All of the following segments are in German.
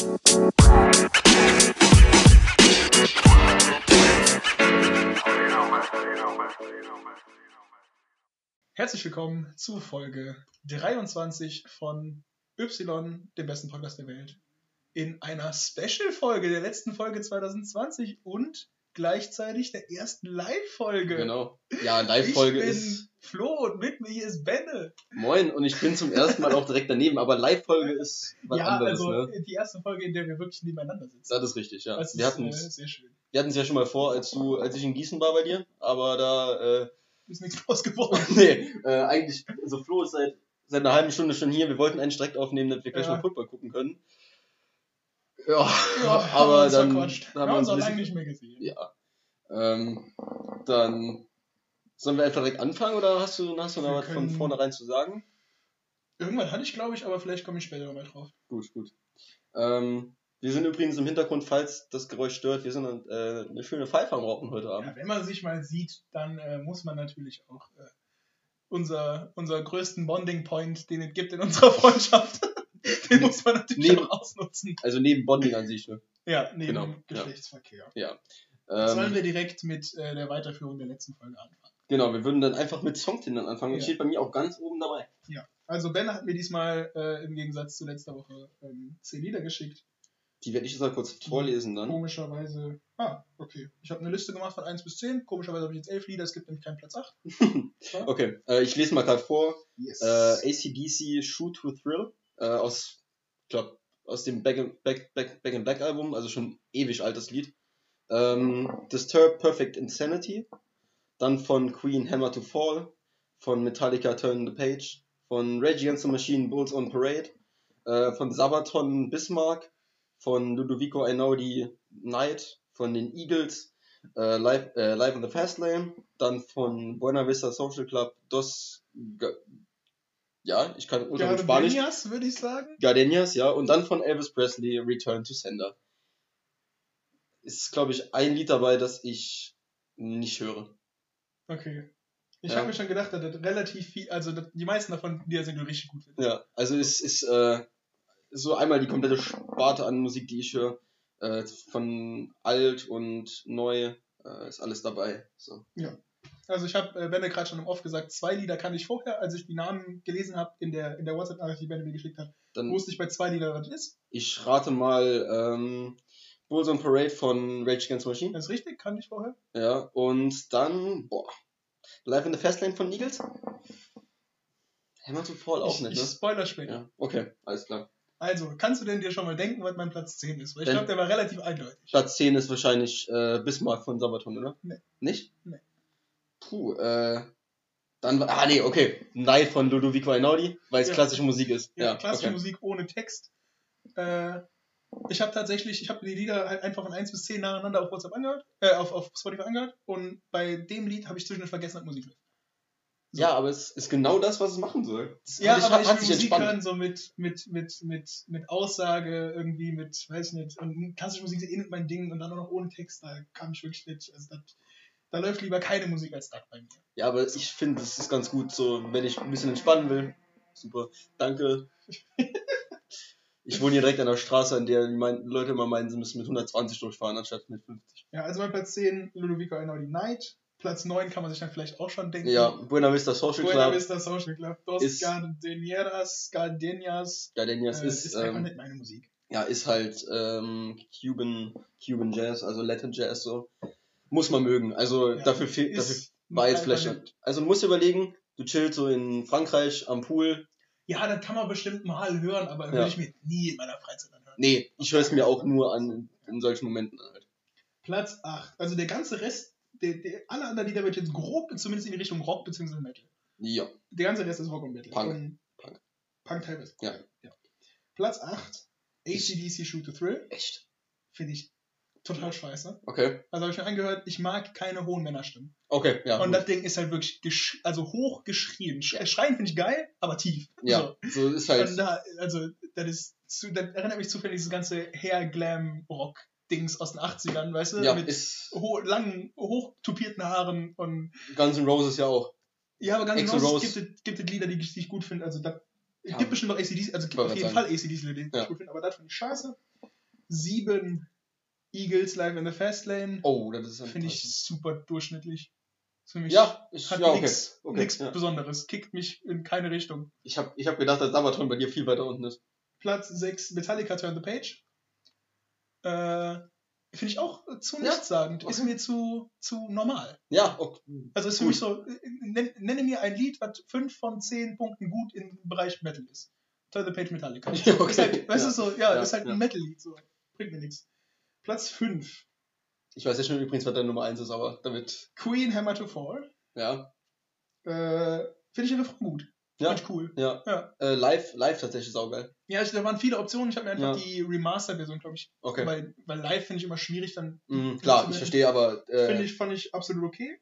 Herzlich willkommen zu Folge 23 von Y, dem besten Podcast der Welt, in einer Special-Folge der letzten Folge 2020 und gleichzeitig der ersten Live-Folge. Genau. Ja, Live-Folge ist. Flo und mit mir hier ist Benne. Moin, und ich bin zum ersten Mal auch direkt daneben, aber Live-Folge ist was ja, anderes, also ne? die erste Folge, in der wir wirklich nebeneinander sitzen. Das ist richtig, ja. Das wir hatten äh, es hatten's ja schon mal vor, als du, als ich in Gießen war bei dir, aber da, äh, Ist nichts draus geworden. nee, äh, eigentlich, also Flo ist seit, seit einer halben Stunde schon hier, wir wollten einen direkt aufnehmen, damit wir gleich Ja. mal Football gucken können. Ja, Ja, aber dann, verquatscht. haben wir uns auch lange nicht mehr gesehen. ja, ähm, dann, sollen wir einfach direkt anfangen, oder hast du, hast du noch was von vornherein zu sagen? Irgendwann hatte ich, glaube ich, aber vielleicht komme ich später nochmal drauf. Gut, gut. Ähm, wir sind übrigens im Hintergrund, falls das Geräusch stört, wir sind äh, eine schöne Pfeife am Rauchen heute Abend. Ja, wenn man sich mal sieht, dann äh, muss man natürlich auch äh, unser, unser größten Bonding-Point, den es gibt in unserer Freundschaft, den muss man natürlich Neben- auch ausnutzen. Also neben Bonding an sich, ne? Ja, neben Genau, dem ja. Geschlechtsverkehr. Ähm, Sollen wir direkt mit äh, der Weiterführung der letzten Folge anfangen? genau, wir würden dann einfach mit Songtindern anfangen. Das Ja. steht bei mir auch ganz oben dabei. Also Ben hat mir diesmal äh, im Gegensatz zu letzter Woche ähm, 10 Lieder geschickt. Die werde ich jetzt mal kurz vorlesen dann. Komischerweise. Ah, okay. Ich habe eine Liste gemacht von 1 bis 10. Komischerweise habe ich jetzt 11 Lieder, es gibt nämlich keinen Platz 8. Okay, äh, ich lese mal gerade vor. Yes. Äh, ACDC Shoot to Thrill äh, aus, ich glaub, aus dem Back in, Back, Back, Back in Black Album, also schon ewig altes Lied. Ähm, Disturb Perfect Insanity. Dann von Queen Hammer to Fall. Von Metallica Turn the Page. Von Rage Against the Machine Bulls on Parade. Äh, von Sabaton Bismarck. Von Ludovico Einaudi Night. Von den Eagles. Äh, live, äh, live in the Fast Lane. Dann von Buena Vista Social Club Dos. Ja, ich kann ultra gut Spanisch. Gardenias, würde ich sagen. Gardenias, ja. Und dann von Elvis Presley Return to Sender. Ist, glaube ich, ein Lied dabei, das ich nicht höre. Okay. Ich Ja. habe mir schon gedacht, dass das relativ viel, also die meisten davon, die sind du richtig gut findest. Ja, also es ist äh, so einmal die komplette Sparte an Musik, die ich höre. Äh, von alt und neu äh, ist alles dabei. So. Also ich habe äh, Benne gerade schon im Off gesagt, zwei Lieder kann ich vorher, als ich die Namen gelesen habe in der, in der WhatsApp-Nachricht, die Benne mir geschickt hat, Dann wusste ich bei zwei Liedern, was das ist. ich rate mal ähm, Bulls on Parade von Rage Against the Machine. Das ist richtig, kann ich vorher. Ja, und dann, boah, Live in the Fastlane von Eagles. Hammer to Fall auch ich, nicht, ich ne? spoiler später. Ja, okay, alles klar. Also, kannst du denn dir schon mal denken, was mein Platz 10 ist? Weil ich glaube, der war relativ eindeutig. Platz 10 ist wahrscheinlich äh, Bismarck von Sabaton, oder? Nee. Nicht? Nee. Puh, äh. Dann war. Ah, nee, okay. Night von Ludovico Einaudi, weil es Ja. klassische Musik ist. Ja, Ja, klassische okay. Musik ohne Text. Äh, ich habe tatsächlich, ich habe die Lieder halt einfach von 1 bis 10 nacheinander auf WhatsApp angehört, äh, auf, auf Spotify angehört und bei dem Lied habe ich zwischendurch vergessen, dass Musik läuft. So. Ja, aber es ist genau das, was es machen soll. Das Ja, hat aber ich will Musik entspannt. hören, so mit, mit, mit, mit, mit Aussage, irgendwie mit, weiß ich nicht, und klassische Musik ist eh nicht mein Ding und dann auch noch ohne Text, da kam ich wirklich nicht, also das, da läuft lieber keine Musik als das bei mir. Ja, aber ich finde, es ist ganz gut, so, wenn ich ein bisschen entspannen will. Super, danke. Ich wohne hier direkt an der Straße, an der die mein, Leute immer meinen, sie müssen mit 120 durchfahren, anstatt mit 50. Ja, also bei Platz 10 Ludovico Einaudi Night, Platz 9 kann man sich dann vielleicht auch schon denken. Ja, Buena Vista Social Buena Club. Vista Social Club, Dos ist- Gardenieras, Gardenias, Gardenias äh, ist, ist einfach ähm, nicht meine Musik. ja, ist halt ähm, Cuban, Cuban Jazz, also Latin Jazz so. Muss man mögen. Also Ja, dafür fehlt, dafür war jetzt vielleicht. nicht- Also du musst überlegen, du chillst so in Frankreich am Pool. Ja, das kann man bestimmt mal hören, aber Ja. würde ich mir nie in meiner Freizeit anhören. Nee, ich höre es mir auch nur an in solchen Momenten an halt. Platz 8. Also der ganze Rest, der, der, alle anderen Lieder wird jetzt grob, zumindest in die Richtung Rock bzw. Metal. Ja. Der ganze Rest ist Rock und Metal. Punk. Und Punk. Punk teilweise. Ja. Platz 8. ACDC Shoot to Thrill. Echt? Finde ich total scheiße. Okay. Also habe ich mir angehört, ich mag keine hohen Männerstimmen. Okay, ja. und gut. das Ding ist halt wirklich gesch also hoch geschrien. Sch Schreien finde ich geil, aber tief. ja, so ist So. halt. Und da, also, das ist, zu, das erinnert mich zufällig dieses ganze Hair-Glam-Rock-Dings aus den 80ern, weißt du? Ja, Mit ist ho langen, hochtupierten Haaren und Guns N' Roses ja auch. Ja, aber ganz Axl genau, es Rose. gibt, es- gibt es Lieder, die ich, die ich gut finde. Also da es Ja. gibt bestimmt noch ACDs, also gibt auf jeden grad Fall ACDs, Lieder, die Ja. ich gut finde, aber das finde ich scheiße. 7 Eagles Live in the Fast Lane. Oh, das ist Finde ich super durchschnittlich. Ist für mich Ja, ich, hat ja, okay. nichts okay ja. Besonderes. Kickt mich in keine Richtung. Ich habe ich hab gedacht, dass Sabaton bei dir viel weiter unten ist. Platz 6 Metallica Turn the Page. Äh, Finde ich auch zu Ja, nichtssagend. Ist okay. mir zu, zu normal. Ja, okay. Also ist für Gut. mich so, nenn, nenne mir ein Lied, was 5 von 10 Punkten gut im Bereich Metal ist. Turn the Page Metallica. Ja, okay. Ist halt, weißt Ja. du so, ja, Ja, ist halt ja. ein Metal-Lied. So. Bringt mir nichts. Platz 5. Ich weiß ja schon übrigens, was deine Nummer 1 ist, aber damit, Queen Hammer to Fall. ja. Äh, Finde ich Refrain gut. Ja, Finde ich cool. ja. Ja. Äh, live, live tatsächlich saugeil. Ja, ich, da waren viele Optionen. Ich habe mir einfach Ja. die Remaster-Version, glaube ich, Okay. weil, weil live finde ich immer schwierig, dann Mhm, klar, ich verstehe, aber Finde äh, ich, fand ich absolut okay.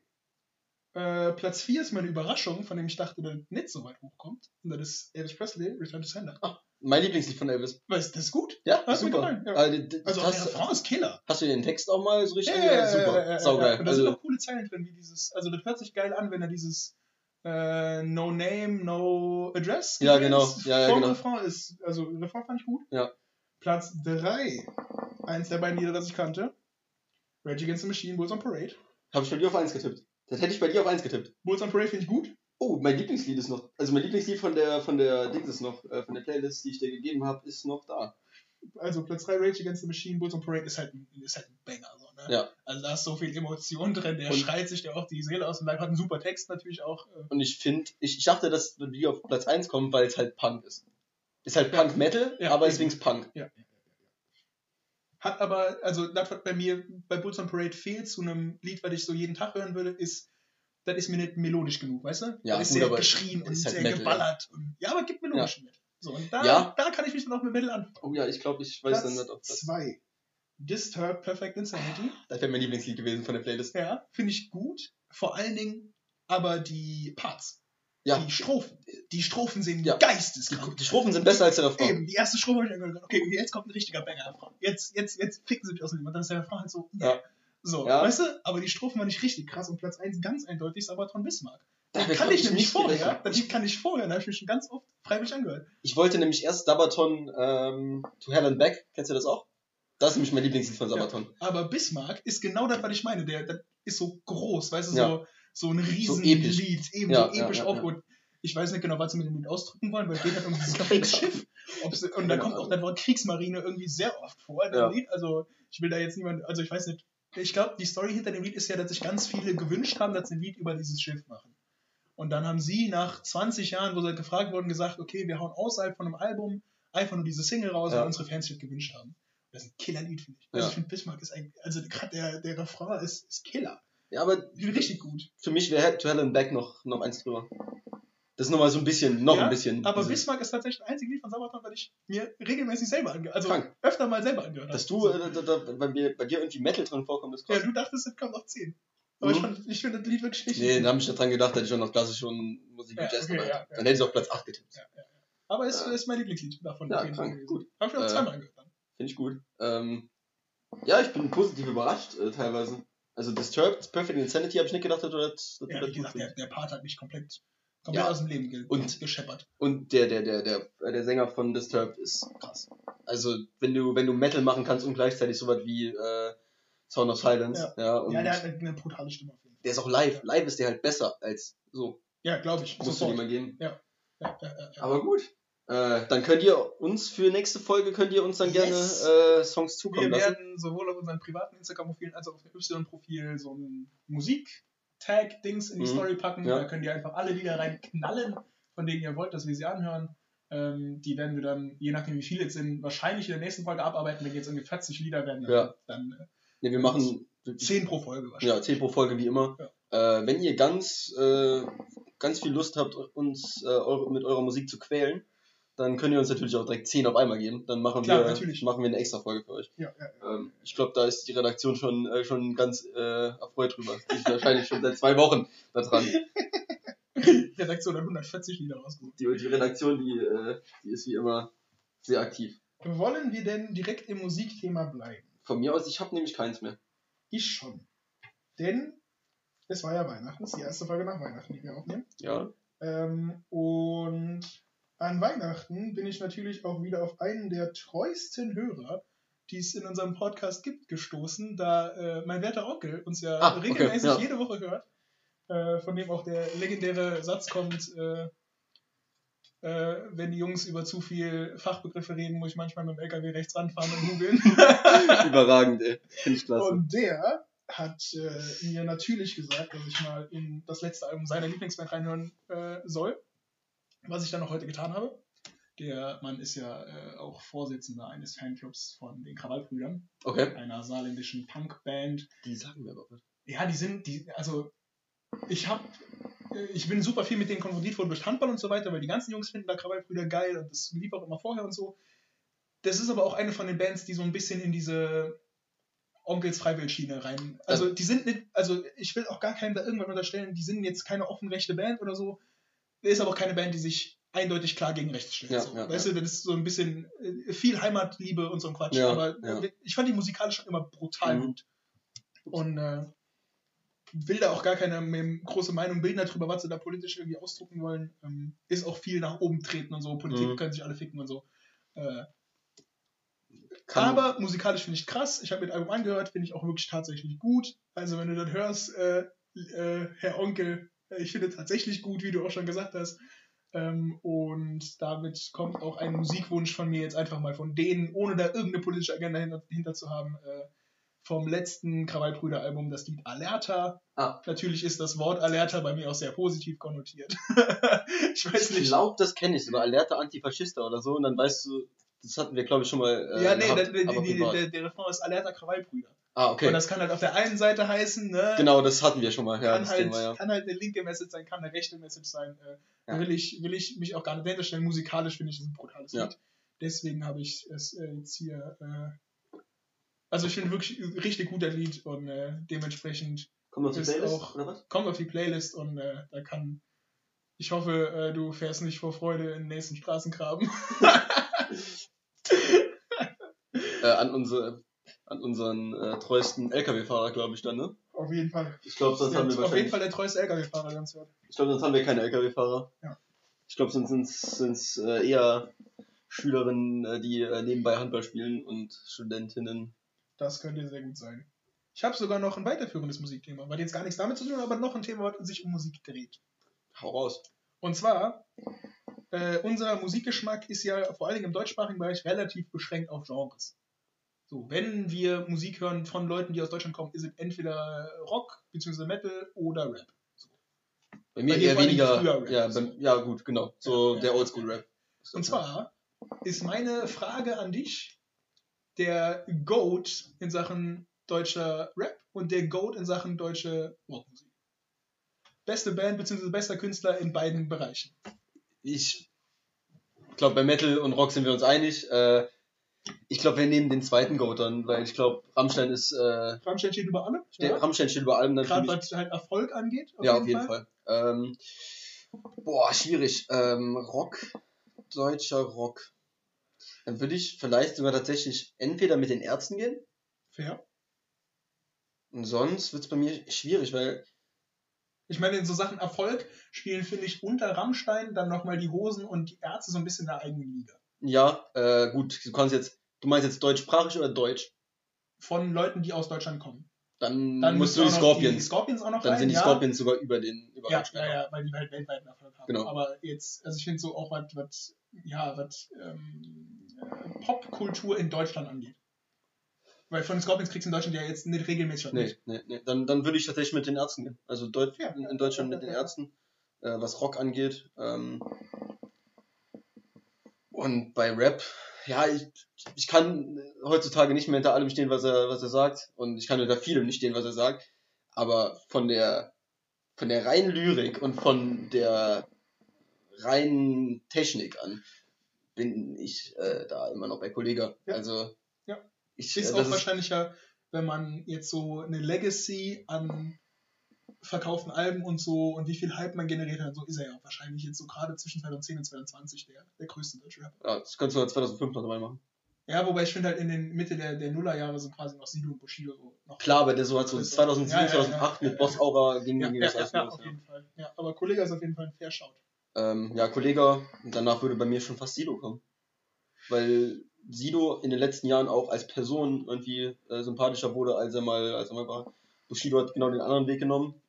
Äh, Platz 4 ist meine Überraschung, von dem ich dachte, dass nicht so weit hochkommt. Und das ist Elvis Presley, Return to Sender. Mein Lieblingslied von Elvis. Weißt du, das ist gut. Ja, mir super. ja. Also, Also hast, der Refrain ist Killer. hast du den Text auch mal so richtig Ja, angehört? ja, Super, ja, ja, ja, saugeil. Ja. Und da sind also, auch coole Zeilen drin, wie dieses, also das hört sich geil an, wenn er dieses äh, No Name, No Address Ja, genau. Ja, ja, genau. Refrain ist, also Refrain fand ich gut. Ja. Platz 3, eins der beiden Lieder, das ich kannte. Rage Against the Machine, Bulls on Parade. habe ich bei dir auf 1 getippt. Das hätte ich bei dir auf 1 getippt. Bulls on Parade finde ich gut. Oh, mein Lieblingslied ist noch, also mein Lieblingslied von der, von der Dings ist noch, äh, von der Playlist, die ich dir gegeben habe, ist noch da. also Platz 3 Rage Against the Machine, Bulls on Parade ist halt, ein- ist halt ein Banger. So, ne? Ja. Also da ist so viel Emotion drin, der Und- schreit sich ja auch die Seele aus dem Leib, hat einen super Text natürlich auch. Äh, Und ich finde, ich, ich dachte, dass die auf Platz 1 kommen, weil es halt Punk ist. Ist halt Ja. Punk Metal, Ja, aber deswegen ist Punk. hat aber, also das, was bei mir bei Bulls on Parade fehlt zu einem Lied, was ich so jeden Tag hören würde, ist, das ist mir nicht melodisch genug, weißt du? Ja, das ist gut, sehr geschrien und halt sehr Metal, geballert. Und, ja, aber gibt melodischen mit. So, und da, Ja. da kann ich mich dann auch mit Metal anfangen. Oh ja, ich glaube, ich weiß dann nicht, ob Platz das. 2. Disturbed Perfect Insanity. Das wäre mein Lieblingslied gewesen von der Playlist. Ja, finde ich gut. Vor allen Dingen aber die Parts. Ja, Die Strophen. Die Strophen sind Ja. geisteskrank. die, die Strophen sind besser als der Refrain. Eben, die erste Strophe habe ich dann gedacht, okay, jetzt kommt ein richtiger Banger. Jetzt, jetzt, jetzt ficken sie mich aus dem Leben. Und dann ist der Refrain halt so, Ja. So, Ja. weißt du? Aber die Strophen waren nicht richtig krass und Platz 1 ganz eindeutig ist aber von Bismarck. Da kann ich ich nämlich vorher, das kann ich vorher, da habe ich mich schon ganz oft freiwillig angehört. Ich wollte nämlich erst Sabaton ähm, to Hell and Back. Kennst du das auch? Das ist nämlich mein Lieblingslied von Sabaton. Aber Bismarck ist genau das, was ich meine. Der, der ist so groß, weißt du, Ja. so, so ein riesen episch. Lied, eben Ja, so ja, episch ja, aufgeholt. Ich weiß nicht genau, was sie mit dem Lied ausdrücken wollen, weil es geht halt um dieses Kriegsschiff. Ob sie, und dann Keine kommt auch das Wort Kriegsmarine irgendwie sehr oft vor in dem Ja. Lied. Also ich will da jetzt niemand, also ich weiß nicht. Ich glaube, die Story hinter dem Lied ist ja, dass sich ganz viele gewünscht haben, dass sie ein Lied über dieses Schiff machen. Und dann haben sie nach 20 Jahren, wo sie gefragt wurden, gesagt, okay, wir hauen außerhalb von einem Album einfach nur diese Single raus, Ja. weil unsere Fans sich gewünscht haben. Das ist ein Killer-Lied, finde ich. Also Ja. ich finde Bismarck ist ein, also gerade der, der Refrain ist, ist Killer. Ja, aber richtig gut. für mich wäre To Hell and Back noch, noch eins drüber. Das ist nochmal so ein bisschen, noch Ja, ein bisschen. Aber Bismarck ist tatsächlich das einzige Lied von Sabaton, weil ich mir regelmäßig selber angehört also Krank. öfter mal selber angehört Dass habe. du, äh, da, da, bei, mir, bei dir irgendwie Metal drin vorkommt, ist krass. Ja, du dachtest, es kommt auf 10. Aber ich, Mhm. fand, ich finde das Lied wirklich richtig Nee, da habe ich dran gedacht, hätte ich auch noch klassische Musik Ja, mit Jazz okay, gemacht. ja, ja. Dann hätte ich auf Platz 8 getippt. Ja, ja. Aber es ist mein Lieblingslied davon. Ja, krank, gut. Habe ich auch Äh, zweimal angehört. Finde ich gut. Ähm, ja, ich bin positiv überrascht, äh, teilweise. Also Disturbed, Perfect Insanity habe ich nicht gedacht, dass du das, dass du Ja, das wie gesagt, der, der Part hat mich komplett, komplett Ja. aus dem Leben ge Und- gescheppert. Und der, der, der, der, äh, der Sänger von Disturbed ist krass. Also, wenn du, wenn du Metal machen kannst und gleichzeitig sowas wie äh, Sound of Silence, ja, und Ja, der hat eine, eine brutale Stimme auf jeden Fall. der ist auch live. Live ist der halt besser als so. Ja, glaube ich. Musst du Sofort. dir mal geben. Ja, ja, ja, ja. Aber gut. Äh, dann könnt ihr uns für nächste Folge könnt ihr uns dann Yes. gerne äh, Songs zukommen Wir lassen. werden sowohl auf unseren privaten Instagram-Profilen als auch auf dem Y-Profil so ein Musik-Tag-Dings in die Mhm. Story packen. Ja. Da könnt ihr einfach alle Lieder reinknallen, von denen ihr wollt, dass wir sie anhören. Ähm, die werden wir dann, je nachdem wie viele es sind, wahrscheinlich in der nächsten Folge abarbeiten. Wenn jetzt irgendwie 40 Lieder werden, dann, Ja. dann äh, Ne, wir machen 10 pro Folge wahrscheinlich. ja, 10 pro Folge wie immer. Äh, wenn ihr ganz, äh, ganz viel Lust habt, uns äh, eure, mit eurer Musik zu quälen, dann könnt ihr uns natürlich auch direkt 10 auf einmal geben. Dann machen, Klar, wir, natürlich. machen wir eine extra Folge für euch. Ja, ja, ja. Ähm, ich glaube, da ist die Redaktion schon, äh, schon ganz äh, erfreut drüber. Die ist wahrscheinlich schon seit zwei Wochen da dran. Die Redaktion hat 140 Lieder rausgesucht. Die, die Redaktion, die, äh, die ist wie immer sehr aktiv. Wollen wir denn direkt im Musikthema bleiben? Von mir aus, ich habe nämlich keins mehr. Ich schon. Denn es war ja Weihnachten, das ist die erste Folge nach Weihnachten, die wir aufnehmen. Ja. Ähm, und an Weihnachten bin ich natürlich auch wieder auf einen der treuesten Hörer die es in unserem Podcast gibt, gestoßen, da äh, mein werter Onkel uns ja Ah, okay, regelmäßig ja. jede Woche hört, äh, von dem auch der legendäre Satz kommt, äh, äh, wenn die Jungs über zu viel Fachbegriffe reden, muss ich manchmal mit dem LKW rechts ranfahren und googeln. Überragend, ey. Finde ich klasse. Und der hat äh, mir natürlich gesagt, dass ich mal in das letzte Album seiner Lieblingsband reinhören äh, soll, was ich dann auch heute getan habe. Der Mann ist ja äh, auch Vorsitzender eines Fanclubs von den Krawallbrüdern, Okay. einer saarländischen Punkband. Die sagen mir aber was. Ja, die sind, die, also ich habe, ich bin super viel mit denen konfrontiert worden durch Handball und so weiter, weil die ganzen Jungs finden da Krawallbrüder geil und das lief auch immer vorher und so. Das ist aber auch eine von den Bands, die so ein bisschen in diese Onkels Freiwildschiene rein. Also die sind nicht, also ich will auch gar keinem da irgendwann unterstellen, die sind jetzt keine offen rechte Band oder so. Ist aber auch keine Band, die sich eindeutig klar gegen rechts stellt. Ja, so. ja, weißt du, das ist so ein bisschen äh, viel Heimatliebe und so ein Quatsch. Ja, aber ja. ich fand die musikalisch schon immer brutal Mhm. gut. Und äh, will da auch gar keine große Meinung bilden darüber, was sie da politisch irgendwie ausdrucken wollen. Ähm, ist auch viel nach oben treten und so. Politik Mhm. können sich alle ficken und so. Äh, aber musikalisch finde ich krass. Ich habe mir das Album angehört, finde ich auch wirklich tatsächlich gut. Also wenn du das hörst, äh, äh, Herr Onkel, ich finde tatsächlich gut, wie du auch schon gesagt hast. Ähm, und damit kommt auch ein Musikwunsch von mir jetzt einfach mal von denen, ohne da irgendeine politische Agenda hinter, hinter zu haben, äh, vom letzten Krawallbrüder-Album, das Lied Alerta. Ah. Natürlich ist das Wort Alerta bei mir auch sehr positiv konnotiert. ich weiß ich nicht. glaube, das kenne ich sogar. Alerte Antifaschista oder so. Und dann weißt du, das hatten wir, glaube ich, schon mal. Äh, ja, nee, gehabt, der, der, der, der Refrain ist Alerta Krawallbrüder. Ah, okay. Und das kann halt auf der einen Seite heißen, ne? Genau, das hatten wir schon mal. Ja, kann, das halt, Thema, ja. kann halt eine linke Message sein, kann eine rechte Message sein. Äh, Ja. will, ich, will ich mich auch gar nicht dahinter stellen. Musikalisch finde ich es ein brutales Ja. Lied. Deswegen habe ich es äh, jetzt hier. Äh, also ich finde wirklich ein richtig guter Lied und äh, dementsprechend wir zur ist Playlist, auch- oder was? kommt auf die Playlist und äh, da kann. Ich hoffe, äh, du fährst nicht vor Freude in den nächsten Straßengraben. Äh, an, unsere, an unseren äh, treuesten LKW-Fahrer, glaube ich, dann, ne? auf jeden Fall. Ich glaube, sonst haben wir auf jeden wahrscheinlich. Fall der treueste LKW-Fahrer ganz hört. Ich glaube, sonst haben wir keine LKW-Fahrer. Ja. Ich glaube, sonst sind es äh, eher Schülerinnen, äh, die äh, nebenbei Handball spielen und Studentinnen. Das könnte sehr gut sein. Ich habe sogar noch ein weiterführendes Musikthema, weil jetzt gar nichts damit zu tun hat, aber noch ein Thema, was sich um Musik dreht. Hau raus. Und zwar, äh, unser Musikgeschmack ist ja vor allen Dingen im deutschsprachigen Bereich relativ beschränkt auf Genres. So, wenn wir Musik hören von Leuten, die aus Deutschland kommen, ist es entweder Rock bzw. Metal oder Rap. Bei mir Bei eher weniger. Rap. ja, bei, ja, gut, genau. So Ja, ja. der Oldschool-Rap. Und zwar ist meine Frage an dich der Goat in Sachen deutscher Rap und der Goat in Sachen deutsche Rockmusik. Beste Band bzw. bester Künstler in beiden Bereichen. Ich glaube, bei Metal und Rock sind wir uns einig. Äh, ich glaube, wir nehmen den zweiten Goat dann, weil ich glaube, Rammstein ist. Äh, Rammstein steht über allem. steht, Rammstein steht über allem dann für Gerade was halt Erfolg angeht. Ja, auf jeden Fall. Ähm, boah, schwierig. Ähm, Rock, deutscher Rock. Dann würde ich vielleicht sogar tatsächlich entweder mit den Ärzten gehen. Fair. Und sonst wird es bei mir schwierig, weil Ich meine, in so Sachen Erfolg spielen, finde ich, unter Rammstein dann nochmal die Hosen und die Ärzte so ein bisschen in der eigenen Liga. Ja, äh, gut, du kannst jetzt, du meinst jetzt deutschsprachig oder deutsch? Von Leuten, die aus Deutschland kommen. Dann, Dann musst du die noch Die Scorpions. Scorpions auch noch Dann rein, sind die ja. Scorpions sogar über den über Ja, ja, ja, weil die halt weltweiten Erfolg haben. Genau. Aber jetzt, also ich finde so auch was, was, ja, was ähm, äh, Popkultur in Deutschland angeht. Weil von den Scorpions kriegst du in Deutschland ja jetzt nicht regelmäßig was Nee, mit. nee, nee. Dann, dann würde ich tatsächlich mit den Ärzten gehen. Also Deut Ja, in, in Deutschland mit den. Ärzten, äh, was Rock angeht. Ähm, und bei Rap, ja, ich, ich kann heutzutage nicht mehr hinter allem stehen, was er, was er sagt. Und ich kann hinter vielem nicht stehen, was er sagt. Aber von der, von der reinen Lyrik und von der reinen Technik an bin ich äh, da immer noch bei Kollega. Ja. Also, Ja. ich, Ist äh, auch das ist, wahrscheinlich ja, wenn man jetzt so eine Legacy an verkauften Alben und so und wie viel Hype man generiert hat, so ist er ja wahrscheinlich jetzt so gerade zwischen 2010 und 2020 der, der größte deutsche Rapper. ja, das kannst du 2005 noch dabei machen. Ja, wobei ich finde halt in den Mitte der, der Nullerjahre sind quasi noch Sido und Bushido so noch. Klar, aber der so hat so Das ist- 2007, ja, ja, ja, 2008 ja, mit Boss. Aura ging, Ja, ja, das ja, alles ja, auf jeden Fall. Ja, aber Kollege ist auf jeden Fall ein Fair Shout. ähm, ja Kollege, danach würde bei mir schon fast Sido kommen. Weil Sido in den letzten Jahren auch als Person irgendwie äh, sympathischer wurde, als er mal, als er mal war. Bushido hat genau den anderen Weg genommen.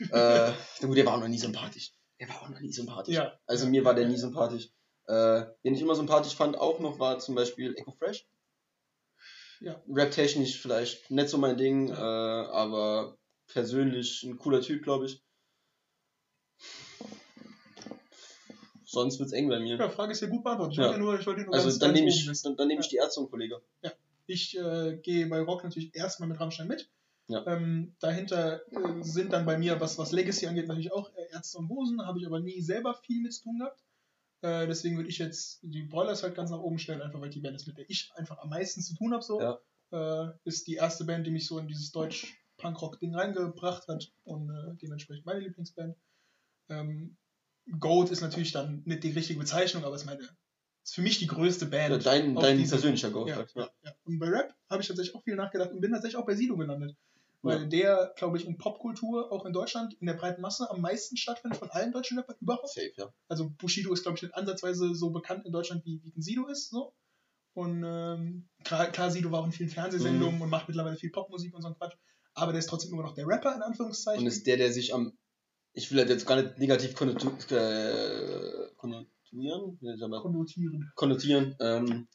äh, gut, der war auch noch nie sympathisch. Der war auch noch nie sympathisch. Ja. Also mir war der nie sympathisch. Äh, den ich immer sympathisch fand auch noch war zum Beispiel Echo Fresh. Ja. Rap-technisch vielleicht nicht so mein Ding, äh, aber persönlich ein cooler Typ, glaube ich. Sonst wird's eng bei mir. Ja, Frage ist ja gut beantwortet. Ich Ja. wollte nur, ich wollte nur also ganz, dann ganz nehme ich, dann, dann nehme ich die Ärzte und Kollege. Ich äh, gehe bei Rock natürlich erstmal mit Rammstein mit. Ja. Ähm, dahinter äh, sind dann bei mir, was, was Legacy angeht, natürlich auch äh, Ärzte und Hosen. Habe ich aber nie selber viel mit zu tun gehabt. Äh, deswegen würde ich jetzt die Broilers halt ganz nach oben stellen, einfach weil die Band ist, mit der ich einfach am meisten zu tun habe. So. Ja. Äh, ist die erste Band, die mich so in dieses Deutsch-Punkrock-Ding reingebracht hat und äh, dementsprechend meine Lieblingsband. Ähm, Goat ist natürlich dann nicht die richtige Bezeichnung, aber ist meine ist für mich die größte Band. Ja, dein dein persönlicher Go. ja, halt, ja, ja. Und bei Rap habe ich tatsächlich auch viel nachgedacht und bin tatsächlich auch bei Sido gelandet. Weil Ja. der, glaube ich, in Popkultur, auch in Deutschland, in der breiten Masse am meisten stattfindet von allen deutschen Rappern überhaupt. Safe, ja. Also Bushido ist, glaube ich, nicht ansatzweise so bekannt in Deutschland, wie, wie ein Sido ist. So. Und ähm, klar, klar, Sido war auch in vielen Fernsehsendungen Mhm. und macht mittlerweile viel Popmusik und so ein Quatsch. Aber der ist trotzdem immer noch der Rapper, in Anführungszeichen. Und ist der, der sich am. Ich will halt jetzt gar nicht negativ äh, konnotieren. Konnotieren. konnotieren. Ähm,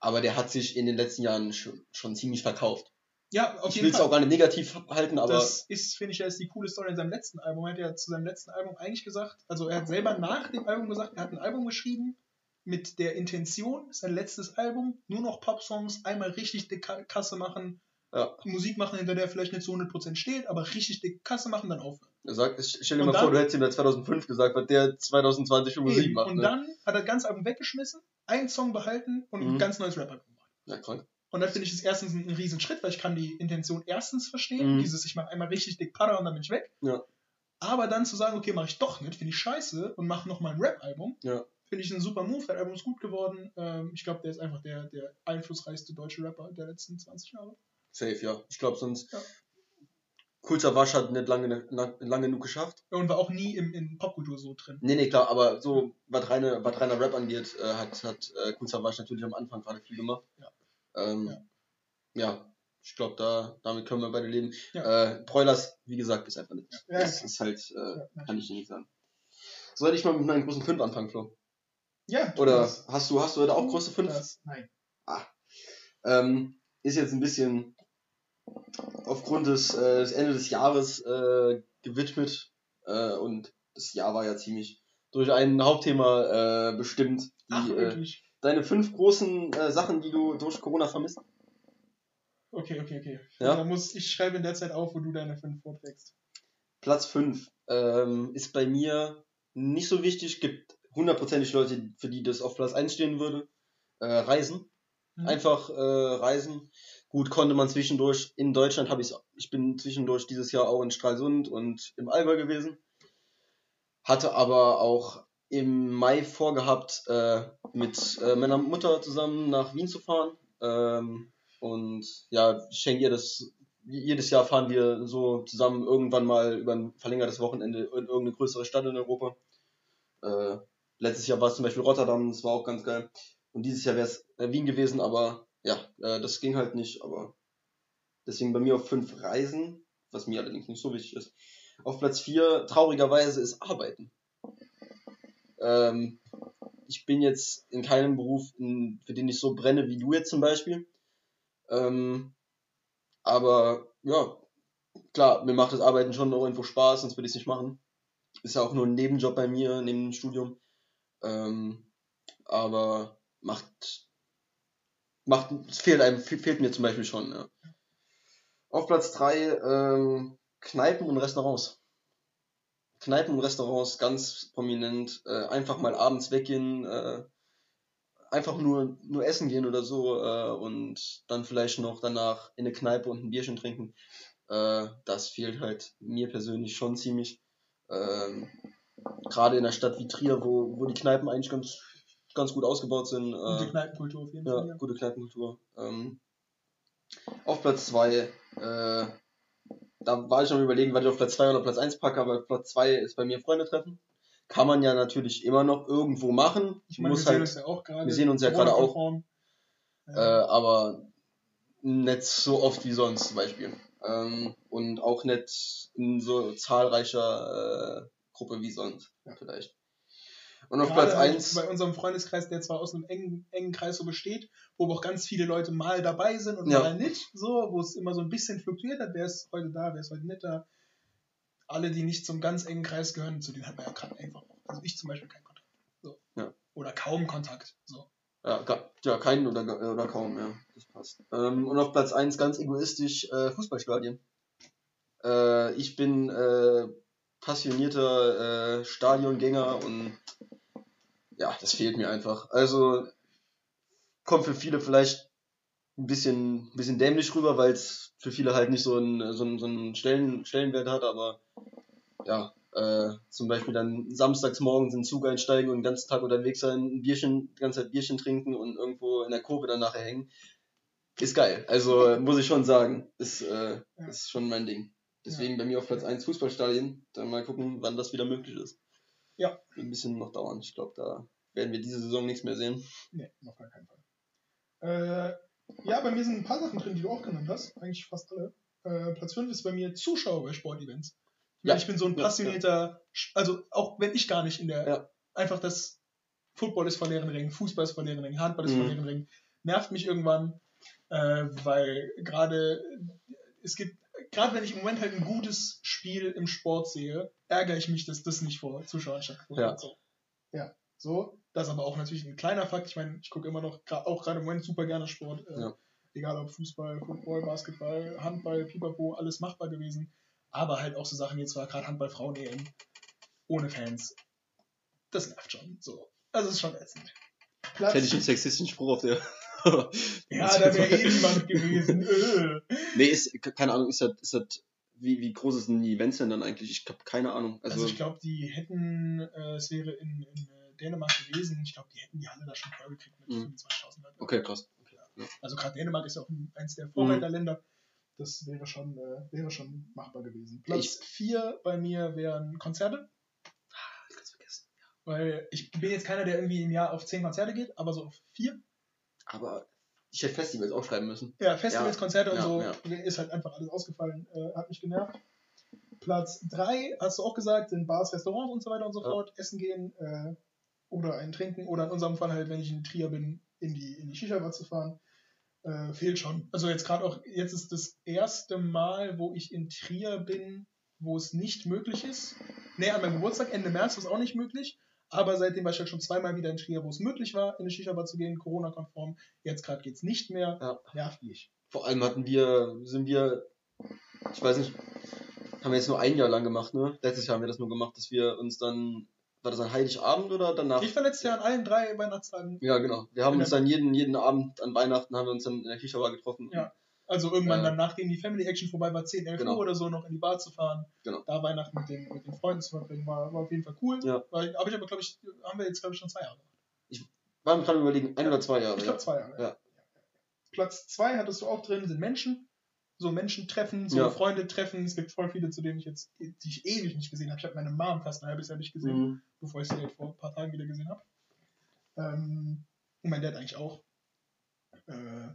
aber der hat sich in den letzten Jahren schon, schon ziemlich verkauft. Ja, auf ich will es auch gar nicht negativ halten, aber das ist, finde ich, ja ist die coole Story in seinem letzten Album. Er hat ja zu seinem letzten Album eigentlich gesagt, also er hat selber nach dem Album gesagt, er hat ein Album geschrieben mit der Intention, sein letztes Album, nur noch Pop-Songs, einmal richtig dick Ka- Kasse machen, Ja. Musik machen, hinter der vielleicht nicht zu 100% steht, aber richtig dick Kasse machen, dann aufhören. er sagt, stell dir mal dann- vor, du hättest ihm da 2005 gesagt, was der 2020 für Musik Eben. macht. und Ne? dann hat er das ganze Album weggeschmissen, einen Song behalten und ein Mhm. ganz neues Rap-Album gemacht. Ja, krank. Und dann finde ich es erstens ein, Riesenschritt, weil ich kann die Intention erstens verstehen, Mhm. dieses ich mache einmal richtig dick Para und dann bin ich weg. Ja. Aber dann zu sagen, okay, mache ich doch nicht, finde ich scheiße und mache nochmal ein Rap-Album, Ja. finde ich einen super Move. Das Album ist gut geworden. Ähm, ich glaube, der ist einfach der, der einflussreichste deutsche Rapper der letzten 20 Jahre. Safe, ja. Ich glaube, sonst. Ja. Kulzer Wasch hat nicht lange, lang, lange genug geschafft. Und war auch nie im, in Popkultur so drin. Nee, nee, klar, aber so, was reine, was reiner Rap angeht, äh, hat, hat äh, Kulzer Wasch natürlich am Anfang gerade viel gemacht. Ja. Ähm, Ja. ja. Ich glaube, da, damit können wir beide leben. Ja. Äh, Broilers, wie gesagt, ist einfach nicht. Ja, das ist halt, äh, kann ich dir nicht sagen. Soll ich mal mit meinen großen 5 anfangen, Flo? ja Oder das- hast du, hast du heute auch große 5? das- Nein. Ähm, ist jetzt ein bisschen aufgrund des, äh, des Ende des Jahres äh, gewidmet äh, und das Jahr war ja ziemlich durch ein Hauptthema äh, bestimmt. Die, Ach, äh, wirklich? Deine fünf großen äh, Sachen, die du durch Corona vermisst. Okay, okay, okay. Ja. Da muss, ich schreibe in der Zeit auf, wo du deine fünf vorträgst. Platz 5 ähm, ist bei mir nicht so wichtig, gibt hundertprozentig Leute, für die das auf Platz 1 stehen würde. Äh, Reisen. Mhm. Einfach äh, reisen. Gut, konnte man zwischendurch. In Deutschland habe ich ich bin zwischendurch dieses Jahr auch in Stralsund und im Allgäu gewesen. Hatte aber auch im Mai vorgehabt, äh, mit äh, meiner Mutter zusammen nach Wien zu fahren. Ähm, und ja, ich schenke ihr das. Jedes Jahr fahren wir so zusammen irgendwann mal über ein verlängertes Wochenende in irgendeine größere Stadt in Europa. Äh, letztes Jahr war es zum Beispiel Rotterdam, das war auch ganz geil. Und dieses Jahr wäre es äh, Wien gewesen, aber ja, äh, das ging halt nicht. Aber deswegen bei mir auf fünf Reisen, was mir allerdings nicht so wichtig ist. Auf Platz vier traurigerweise, ist Arbeiten. Ähm, ich bin jetzt in keinem Beruf, in, für den ich so brenne wie du jetzt zum Beispiel. Ähm, aber ja, klar, mir macht das Arbeiten schon noch irgendwo Spaß, sonst würde ich es nicht machen. Ist ja auch nur ein Nebenjob bei mir, neben dem Studium. Ähm, aber macht, macht, es fehlt einem, fe- fehlt mir zum Beispiel schon, ja. Auf Platz drei ähm, Kneipen und Restaurants. Kneipen und Restaurants ganz prominent. Äh, einfach mal abends weggehen, äh, einfach nur, nur essen gehen oder so äh, und dann vielleicht noch danach in eine Kneipe und ein Bierchen trinken. Äh, das fehlt halt mir persönlich schon ziemlich. Ähm, Gerade in einer Stadt wie Trier, wo, wo die Kneipen eigentlich ganz, ganz gut ausgebaut sind. Gute Äh, Kneipenkultur auf jeden ja, Fall. Ja. gute Kneipenkultur. Ähm, auf Platz 2, äh, da war ich noch überlegen, was ich auf Platz 2 oder Platz 1 packe, aber Platz 2 ist bei mir Freunde treffen. Kann man ja natürlich immer noch irgendwo machen. Ich meine, wir Muss sehen halt, uns ja auch gerade. wir sehen uns ja gerade auch. Äh, aber nicht so oft wie sonst zum Beispiel. Ähm, und auch nicht in so zahlreicher äh, Gruppe wie sonst, Ja. vielleicht. Und auf Platz halt 1, Bei unserem Freundeskreis, der zwar aus einem engen, engen Kreis so besteht, wo aber auch ganz viele Leute mal dabei sind und Ja. mal nicht, so, wo es immer so ein bisschen fluktuiert hat, wer ist heute da, wer ist heute nicht da. Alle, die nicht zum ganz engen Kreis gehören, zu denen hat man ja gerade einfach. Also ich zum Beispiel keinen Kontakt. So. Ja. Oder kaum Kontakt. So. ja, ja, keinen oder, oder kaum, ja, das passt. Ähm, und auf Platz 1 ganz egoistisch äh, Fußballstadien. Äh, ich bin äh, passionierter äh, Stadiongänger und ja, das fehlt mir einfach. Also kommt für viele vielleicht ein bisschen, ein bisschen dämlich rüber, weil es für viele halt nicht so einen, so einen, so einen Stellen, Stellenwert hat, aber ja, äh, zum Beispiel dann samstags morgens in den Zug einsteigen und den ganzen Tag unterwegs sein, ein Bierchen, die ganze Zeit Bierchen trinken und irgendwo in der Kurve dann nachher hängen, ist geil. Also muss ich schon sagen, ist, äh, ist schon mein Ding. Deswegen bei mir auf Platz 1 Fußballstadien, dann mal gucken, wann das wieder möglich ist. Ja. Wird ein bisschen noch dauern. Ich glaube, da werden wir diese Saison nichts mehr sehen. Nee, auf gar keinen Fall. Äh, ja, bei mir sind ein paar Sachen drin, die du auch genannt hast. Eigentlich fast alle. Äh, Platz 5 ist bei mir Zuschauer bei Sportevents. Ja. ich bin so ein Ja, passionierter, also auch wenn ich gar nicht in der, Ja. einfach das Football ist von leeren Ringen, Fußball ist von leeren Ringen, Handball ist von Mhm. leeren Ringen, nervt mich irgendwann, äh, weil gerade es gibt, gerade wenn ich im Moment halt ein gutes Spiel im Sport sehe, ärgere ich mich, dass das nicht vor Zuschauern stattgefunden Ja. hat. So. ja, so. Das ist aber auch natürlich ein kleiner Fakt. Ich meine, ich gucke immer noch, auch gerade im Moment super gerne Sport. Äh, Ja. Egal ob Fußball, Football, Basketball, Handball, Pipapo, alles machbar gewesen. Aber halt auch so Sachen, jetzt war gerade Handball Frauen EM ohne Fans. Das nervt schon. So. Also es ist schon ätzend. Platz, Hätte ich einen sexistischen Spruch auf der. ja, da wäre eh niemand gewesen. Äh. Nee, ist, keine Ahnung, ist das, ist das, wie, wie groß sind die Events denn dann eigentlich? Ich habe keine Ahnung. Also, Also, ich glaube, die hätten, äh, es wäre in, in äh, Dänemark gewesen, ich glaube, die hätten die Halle da schon voll gekriegt mit Mhm. 25.000 Leuten. okay, krass. Also gerade Dänemark ist ja auch ein- eins Mhm. der Vorreiterländer. Das wäre schon, äh, wäre schon machbar gewesen. Platz 4 bei mir wären Konzerte, Ganz vergessen. weil ich bin jetzt keiner, der irgendwie im Jahr auf 10 Konzerte geht, aber so auf 4. Aber ich hätte Festivals aufschreiben müssen. Ja, Festivals, Ja, Konzerte und ja, so ja. ist halt einfach alles ausgefallen, äh, hat mich genervt. Platz 3, hast du auch gesagt, sind Bars, Restaurants und so weiter und so Ja. fort, essen gehen äh, oder ein Trinken oder in unserem Fall halt, wenn ich in Trier bin, in die, in die Shisha-Bar zu fahren. Äh, fehlt schon. Also jetzt gerade auch, jetzt ist das erste Mal, wo ich in Trier bin, wo es nicht möglich ist. Nee, an meinem Geburtstag, Ende März, war es auch nicht möglich. Aber seitdem war ich halt schon zweimal wieder in Trier, wo es möglich war, in eine Shisha-Bar zu gehen, Corona-konform. Jetzt gerade geht es nicht mehr. Ja. Nervt mich. Vor allem hatten wir, sind wir, ich weiß nicht, haben wir jetzt nur ein Jahr lang gemacht, ne? Letztes Jahr haben wir das nur gemacht, dass wir uns dann, war das an Heiligabend oder danach? Ich war letztes Jahr an allen drei Weihnachtstagen. Ja, genau. Wir haben uns dann jeden, jeden Abend an Weihnachten haben wir uns dann in der Shisha-Bar getroffen. Ja. Also irgendwann Äh, dann, nachdem die Family Action vorbei war, 10, 11 Genau. Uhr oder so, noch in die Bar zu fahren. Genau. Da Weihnachten mit den, mit den Freunden zu verbringen, war, war auf jeden Fall cool. Ja. Weil, aber ich aber, glaube ich, haben wir jetzt, glaube ich, schon zwei Jahre gemacht. Waren wir gerade überlegen, ein oder zwei Jahre. Ich glaube, zwei Jahre. Ja. Platz zwei hattest du auch drin, sind Menschen. So Menschen treffen, so Ja. Freunde treffen. Es gibt voll viele, zu denen ich jetzt, die ich ewig nicht gesehen habe. Ich habe meine Mom fast ein halbes Jahr nicht gesehen, Mhm. bevor ich sie halt vor ein paar Tagen wieder gesehen habe. Ähm, und mein Dad eigentlich auch. Äh,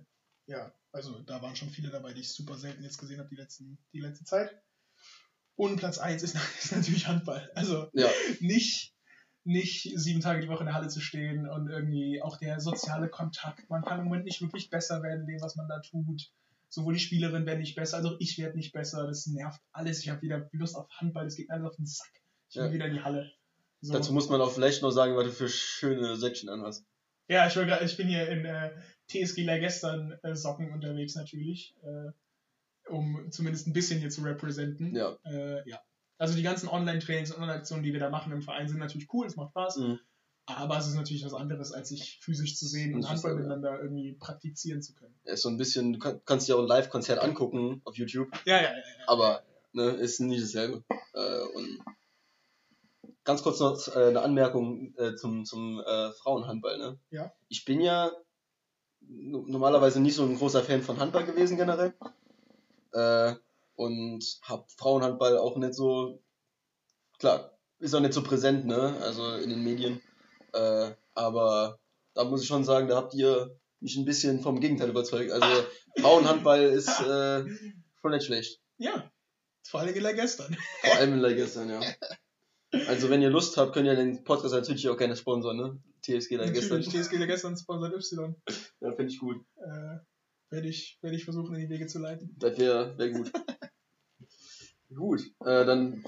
ja, also da waren schon viele dabei, die ich super selten jetzt gesehen habe, die, letzten, die letzte Zeit. Und Platz 1 ist, ist natürlich Handball. Also Ja. nicht, nicht sieben Tage die Woche in der Halle zu stehen und irgendwie auch der soziale Kontakt. Man kann im Moment nicht wirklich besser werden dem, was man da tut. Sowohl die Spielerin werden nicht besser, also ich werde nicht besser. Das nervt alles. Ich habe wieder Lust auf Handball, das geht mir alles auf den Sack. Ich will Ja. wieder in die Halle. So. Dazu muss man auch vielleicht noch sagen, was du für schöne Säckchen anhast. Ja, ich, will grad, ich bin hier in äh, TSG gestern äh, Socken unterwegs natürlich, äh, um zumindest ein bisschen hier zu representen. Ja. Äh, ja. Also die ganzen Online-Trainings und Online-Aktionen, die wir da machen im Verein, sind natürlich cool, es macht Spaß. Mhm. Aber es ist natürlich was anderes, als sich physisch zu sehen und Handball ja. miteinander irgendwie praktizieren zu können. Ist so ein bisschen, du kann, kannst dir auch ein Live-Konzert angucken auf YouTube, Ja, ja, ja. ja. aber ne, ist nie dasselbe. Äh, und ganz kurz noch äh, eine Anmerkung äh, zum, zum äh, Frauenhandball. Ne? Ja. Ich bin ja normalerweise nicht so ein großer Fan von Handball gewesen generell. Äh, und habe Frauenhandball auch nicht so, klar, ist auch nicht so präsent, ne? Also in den Medien. Äh, aber da muss ich schon sagen, da habt ihr mich ein bisschen vom Gegenteil überzeugt. Also Frauenhandball ist äh, schon nicht schlecht. Ja, vor allem in gestern. Vor allem in gestern, ja. Also wenn ihr Lust habt, könnt ihr den Podcast natürlich auch gerne sponsern, ne? TSG gestern. Natürlich, TSG gestern sponsert Y. Ja, finde ich gut. Äh, werde ich, werd ich versuchen, in die Wege zu leiten. Das wäre wär gut. gut, äh, dann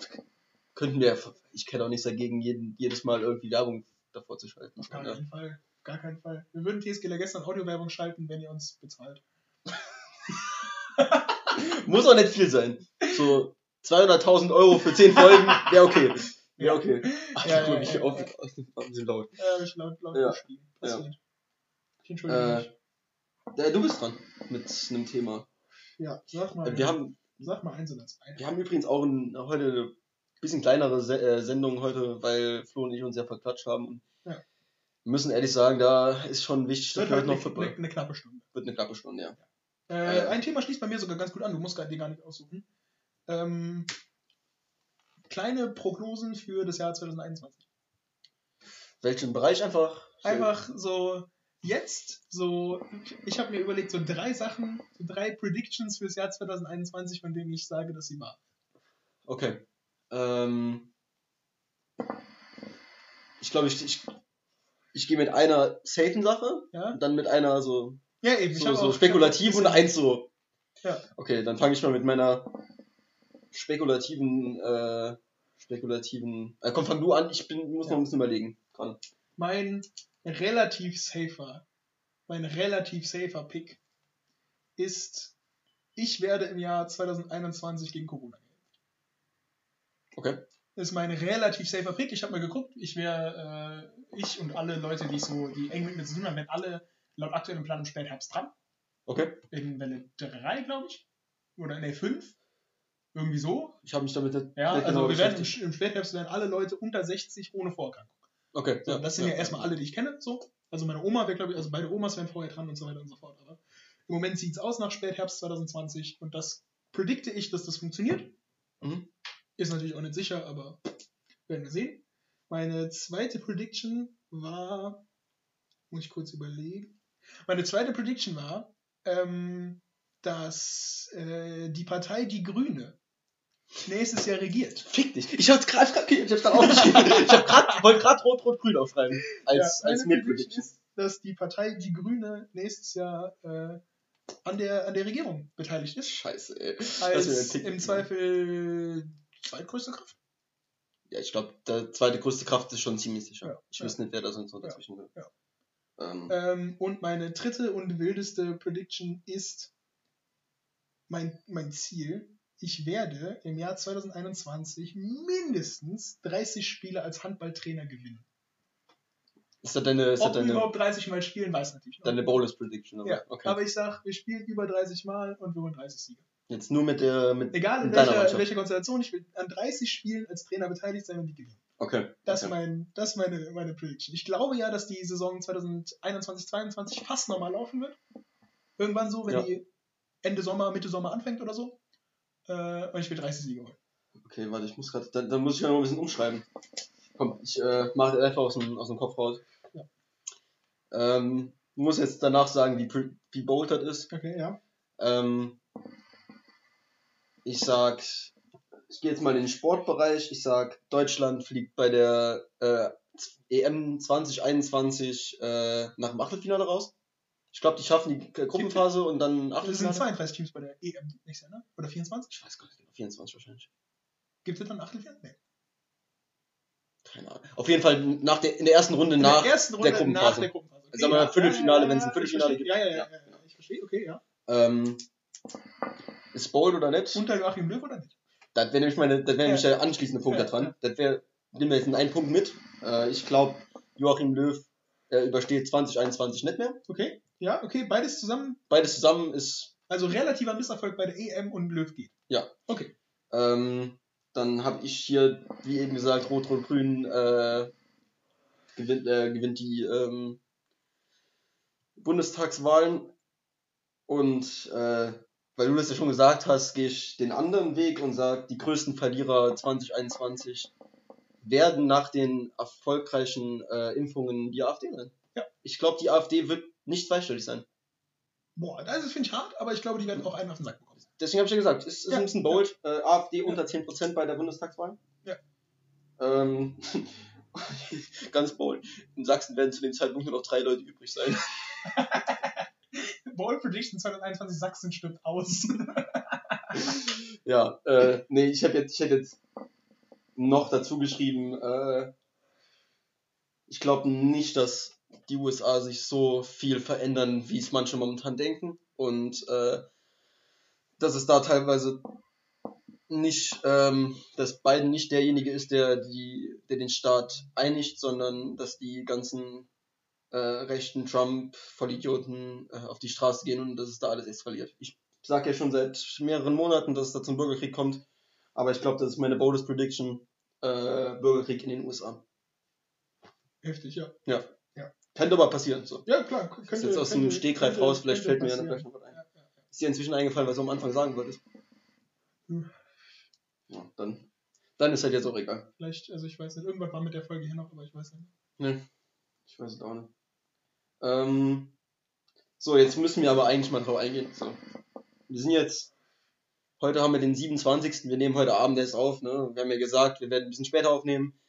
könnten wir, ich kenne auch nichts dagegen, jeden, jedes Mal irgendwie Werbung davor zu schalten. Auf gar keinen Fall. Gar keinen Fall. Wir würden TSG gestern Audiowerbung schalten, wenn ihr uns bezahlt. Muss auch nicht viel sein. So 200.000 Euro für 10 Folgen wäre okay. Wäre okay. Ach, Ja, ja, ich ja, auf, ja. auf, auf den laut. Ja, ich laut, laut Ja. geschrieben. Passiert. Ja. Ich entschuldige Äh, Ja, du bist dran mit einem Thema. mich. Ja, sag mal. Äh, Wir haben, sag mal eins oder zwei. wir haben übrigens auch ein, heute eine bisschen kleinere Se äh, Sendung heute, weil Flo und ich uns ja verklatscht haben. Und Ja. Wir müssen ehrlich sagen, da ist schon wichtig, dass Wird wir heute heute noch Football. eine, eine knappe Stunde. Wird eine knappe Stunde, ja. Äh, Äh. ein Thema schließt bei mir sogar ganz gut an. Du musst gar- dir gar nicht aussuchen. Ähm, kleine Prognosen für das Jahr 2021. Welchen Bereich einfach? Einfach so jetzt, so, ich habe mir überlegt, so drei Sachen, so drei Predictions für das Jahr 2021, von denen ich sage, dass sie wahr Okay. Ähm, ich glaube, ich, ich, ich gehe mit einer safen Sache Ja, dann mit einer so, ja eben. so, so spekulativ und eins so. Ja. Okay, dann fange ich mal mit meiner spekulativen, äh, spekulativen. Äh, komm, fang du an, ich bin, muss noch Ja. ein bisschen überlegen. Dran. mein relativ safer, mein relativ safer Pick ist, ich werde im Jahr 2021 gegen Corona gehen. Okay. ist mein relativ safer Pick. Ich habe mal geguckt, ich wäre, äh, ich und alle Leute, die so, die eng mit mir zu tun haben, wären alle laut aktuellem Plan im Spätherbst dran. Okay. In Welle 3, glaube ich. Oder ne, 5. Irgendwie so. Ich habe mich damit Ja, also genau wir werden im, im Spätherbst werden alle Leute unter 60 ohne Vorerkrankung. Okay. So, das sind ja, erstmal alle, die ich kenne. So. Also meine Oma wäre, glaube ich, also beide Omas wären vorher dran und so weiter und so fort. Aber im Moment sieht es aus nach Spätherbst 2020 und das predikte ich, dass das funktioniert. Mhm. Ist natürlich auch nicht sicher, aber werden wir sehen. Meine zweite Prediction war, muss ich kurz überlegen. Meine zweite Prediction war, ähm, dass äh, die Partei Die Grüne nächstes Jahr regiert. Fick dich. Ich hab's gerade, ich hab's gerade aufgeschrieben. ich hab grad, wollte gerade rot-rot-grün aufschreiben. Als, Ja, als meine Mid-Prediction. Prediction ist, dass die Partei Die Grüne nächstes Jahr äh, an, der, an der Regierung beteiligt ist. Scheiße, ey. Als im Zweifel zweitgrößte Kraft. Ja, ich glaube, der zweite größte Kraft ist schon ziemlich sicher. Ja, ich ja. wüsste nicht, wer da sonst noch dazwischen will. ja. Ähm, Ähm, und meine dritte und wildeste Prediction ist mein, mein Ziel. Ich werde im Jahr 2021 mindestens 30 Spiele als Handballtrainer gewinnen. ist das deine, ist das Ob wir deine, überhaupt 30 Mal spielen, weiß natürlich noch. deine Bonus Prediction? Aber, Ja, okay. Aber ich sag, wir spielen über 30 Mal und wir holen 30 Siege. Jetzt nur mit der, mit, Egal in welcher, in welcher Konstellation, ich will an 30 Spielen als Trainer beteiligt sein und die gewinnen. Okay. Das ist okay. mein, das ist meine, meine Prediction. Ich glaube ja, dass die Saison 2021, 2022 fast normal laufen wird. Irgendwann so, wenn Ja. die Ende Sommer, Mitte Sommer anfängt oder so. Äh, und ich will 30 Siege holen. Okay, warte, ich muss gerade, dann, dann muss ich ja noch ein bisschen umschreiben. Komm, ich äh, mache einfach aus dem, aus dem Kopf raus. Ja. Ähm, du musst jetzt danach sagen, wie, wie bold das ist. Okay, ja. Ähm, ich sag, ich gehe jetzt mal in den Sportbereich. Ich sag, Deutschland fliegt bei der äh, EM 2021 äh, nach dem Achtelfinale raus. Ich glaube, die schaffen die Gruppenphase und dann Also es sind Achtelfinale. 32 Teams bei der EM nächstes Jahr, ne? Oder 24? Ich weiß gar nicht, genau, 24 wahrscheinlich. Gibt es dann Achtelfinale? Nee. Keine Ahnung. Auf jeden Fall nach der, in der ersten Runde In nach. der ersten Runde der Gruppenphase. nach der Gruppenphase. Sagen wir mal Viertelfinale, wenn es ein Viertelfinale gibt. Ja, ja, ja, Ja. ja, ja. Ich verstehe, okay, ja. Ähm, ist bold oder nicht? Unter Joachim Löw oder nicht? Das wäre nämlich meine, das wäre nämlich Ja. der anschließende Punkt Ja, da dran. Das wäre, nehmen wir jetzt einen Punkt mit. Äh, ich glaube, Joachim Löw äh, übersteht 2021 nicht mehr. Okay, ja, okay, beides zusammen. Beides zusammen ist, Also relativer Misserfolg bei der EM und Löw geht. Ja. Okay. ähm, dann habe ich hier, wie eben gesagt, Rot-Rot-Grün äh, gewinnt, äh, gewinnt die ähm, Bundestagswahlen. Und äh, weil du das ja schon gesagt hast, gehe ich den anderen Weg und sage, die größten Verlierer 2021 werden nach den erfolgreichen äh, Impfungen die AfD sein. Ja. Ich glaube, die AfD wird nicht zweistellig sein. Boah, das finde ich hart, aber ich glaube, die werden auch einen auf den Sack bekommen. Deswegen habe ich ja gesagt, es ist Ja. ein bisschen bold. Äh, AfD unter 10% bei der Bundestagswahl. Ja. Ähm, ganz bold. In Sachsen werden zu dem Zeitpunkt nur noch drei Leute übrig sein. Ball Prediction 2021 Sachsen stirbt aus. ja, äh, nee, ich habe jetzt, ich hätte jetzt noch dazu geschrieben, äh, ich glaube nicht, dass die USA sich so viel verändern, wie es manche momentan denken. Und äh, dass es da teilweise nicht, ähm, dass Biden nicht derjenige ist, der, die, der den Staat einigt, sondern dass die ganzen äh, rechten Trump-Vollidioten äh, auf die Straße gehen und dass es da alles eskaliert. Ich sage ja schon seit mehreren Monaten, dass es da zum Bürgerkrieg kommt, aber ich glaube, das ist meine boldest Prediction, äh, Bürgerkrieg in den USA. Heftig, ja. Könnte aber passieren. So. Ja, klar. Das ist Könnte, jetzt aus dem könnte- Stegreif könnte- raus, vielleicht fällt könnte mir ja gleich noch was ein. Ja, ja, ja. Ist dir inzwischen eingefallen, was du am Anfang sagen wolltest? Hm. Ja, dann, dann ist halt jetzt auch egal. Vielleicht, also ich weiß nicht, irgendwas war mit der Folge hier noch, aber ich weiß nicht. Nee, ich weiß es auch nicht. Ähm, so, jetzt müssen wir aber eigentlich mal drauf eingehen. So. Wir sind jetzt, heute haben wir den 27. Wir nehmen heute Abend erst auf. Ne? Wir haben ja gesagt, wir werden ein bisschen später aufnehmen.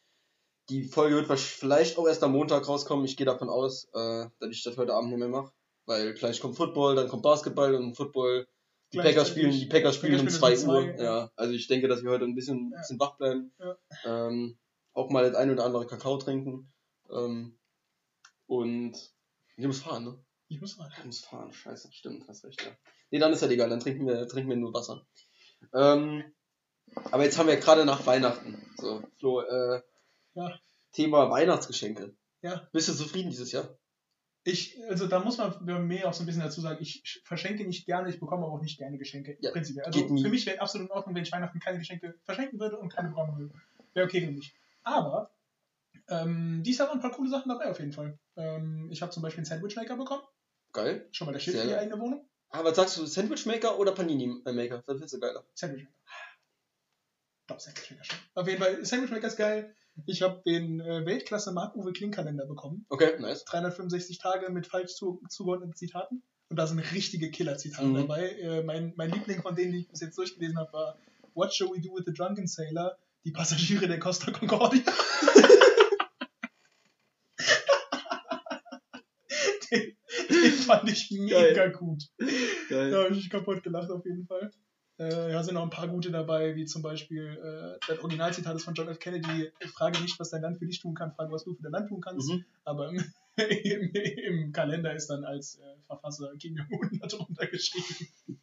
Die Folge wird vielleicht auch erst am Montag rauskommen. Ich gehe davon aus, äh, dass ich das heute Abend nicht mehr mache. Weil gleich kommt Football, dann kommt Basketball und Football. Die Packers spielen, die Packers spielen um Packers 2 spielen um Uhr. zwei, Ja, also ich denke, dass wir heute ein bisschen, Ja. bisschen wach bleiben. Ja. Ähm, auch mal das ein oder andere Kakao trinken. Ähm, und ich muss fahren, ne? Ich muss rein. Ich muss fahren, scheiße, stimmt, hast recht, ja. Nee, dann ist halt egal, dann trinken wir, trinken wir nur Wasser. Ähm, aber jetzt haben wir gerade nach Weihnachten. So, Flo, äh, Ja. Thema Weihnachtsgeschenke. Ja. Bist du zufrieden dieses Jahr? Ich, also da muss man bei mir auch so ein bisschen dazu sagen, ich verschenke nicht gerne, ich bekomme aber auch nicht gerne Geschenke. Ja, prinzipiell. Also für mich wäre absolut in Ordnung, wenn ich Weihnachten keine Geschenke verschenken würde und keine bekommen würde. Wäre okay für mich. Aber ähm, dies waren ein paar coole Sachen dabei auf jeden Fall. Ähm, ich habe zum Beispiel einen Sandwichmaker bekommen. Geil. Schon mal der Schiff Sehr für die eigene Wohnung. Aber was sagst du, Sandwichmaker oder Panini-Maker? Was findest du geiler? Sandwichmaker. Doch, Sandwichmaker schon. Auf jeden Fall, Sandwichmaker ist geil. Ich habe den äh, Weltklasse Marc-Uwe Kling-Kalender bekommen. Okay, nice. 365 Tage mit falsch zu, zugeordneten Zitaten. Und da sind richtige Killer-Zitate Mhm. dabei. Äh, mein, mein Liebling von denen, die ich bis jetzt durchgelesen habe, war What shall we do with the drunken sailor? Die Passagiere der Costa Concordia. den, den fand ich mega gut. Geil. Da habe ich kaputt gelacht auf jeden Fall. Äh, ja, sind noch ein paar gute dabei, wie zum Beispiel äh, das Originalzitat ist von John F. Kennedy: Frage nicht, was dein Land für dich tun kann, frage, was du für dein Land tun kannst. Mhm. Aber im, im, im Kalender ist dann als äh, Verfasser Kim Jong-un darunter geschrieben.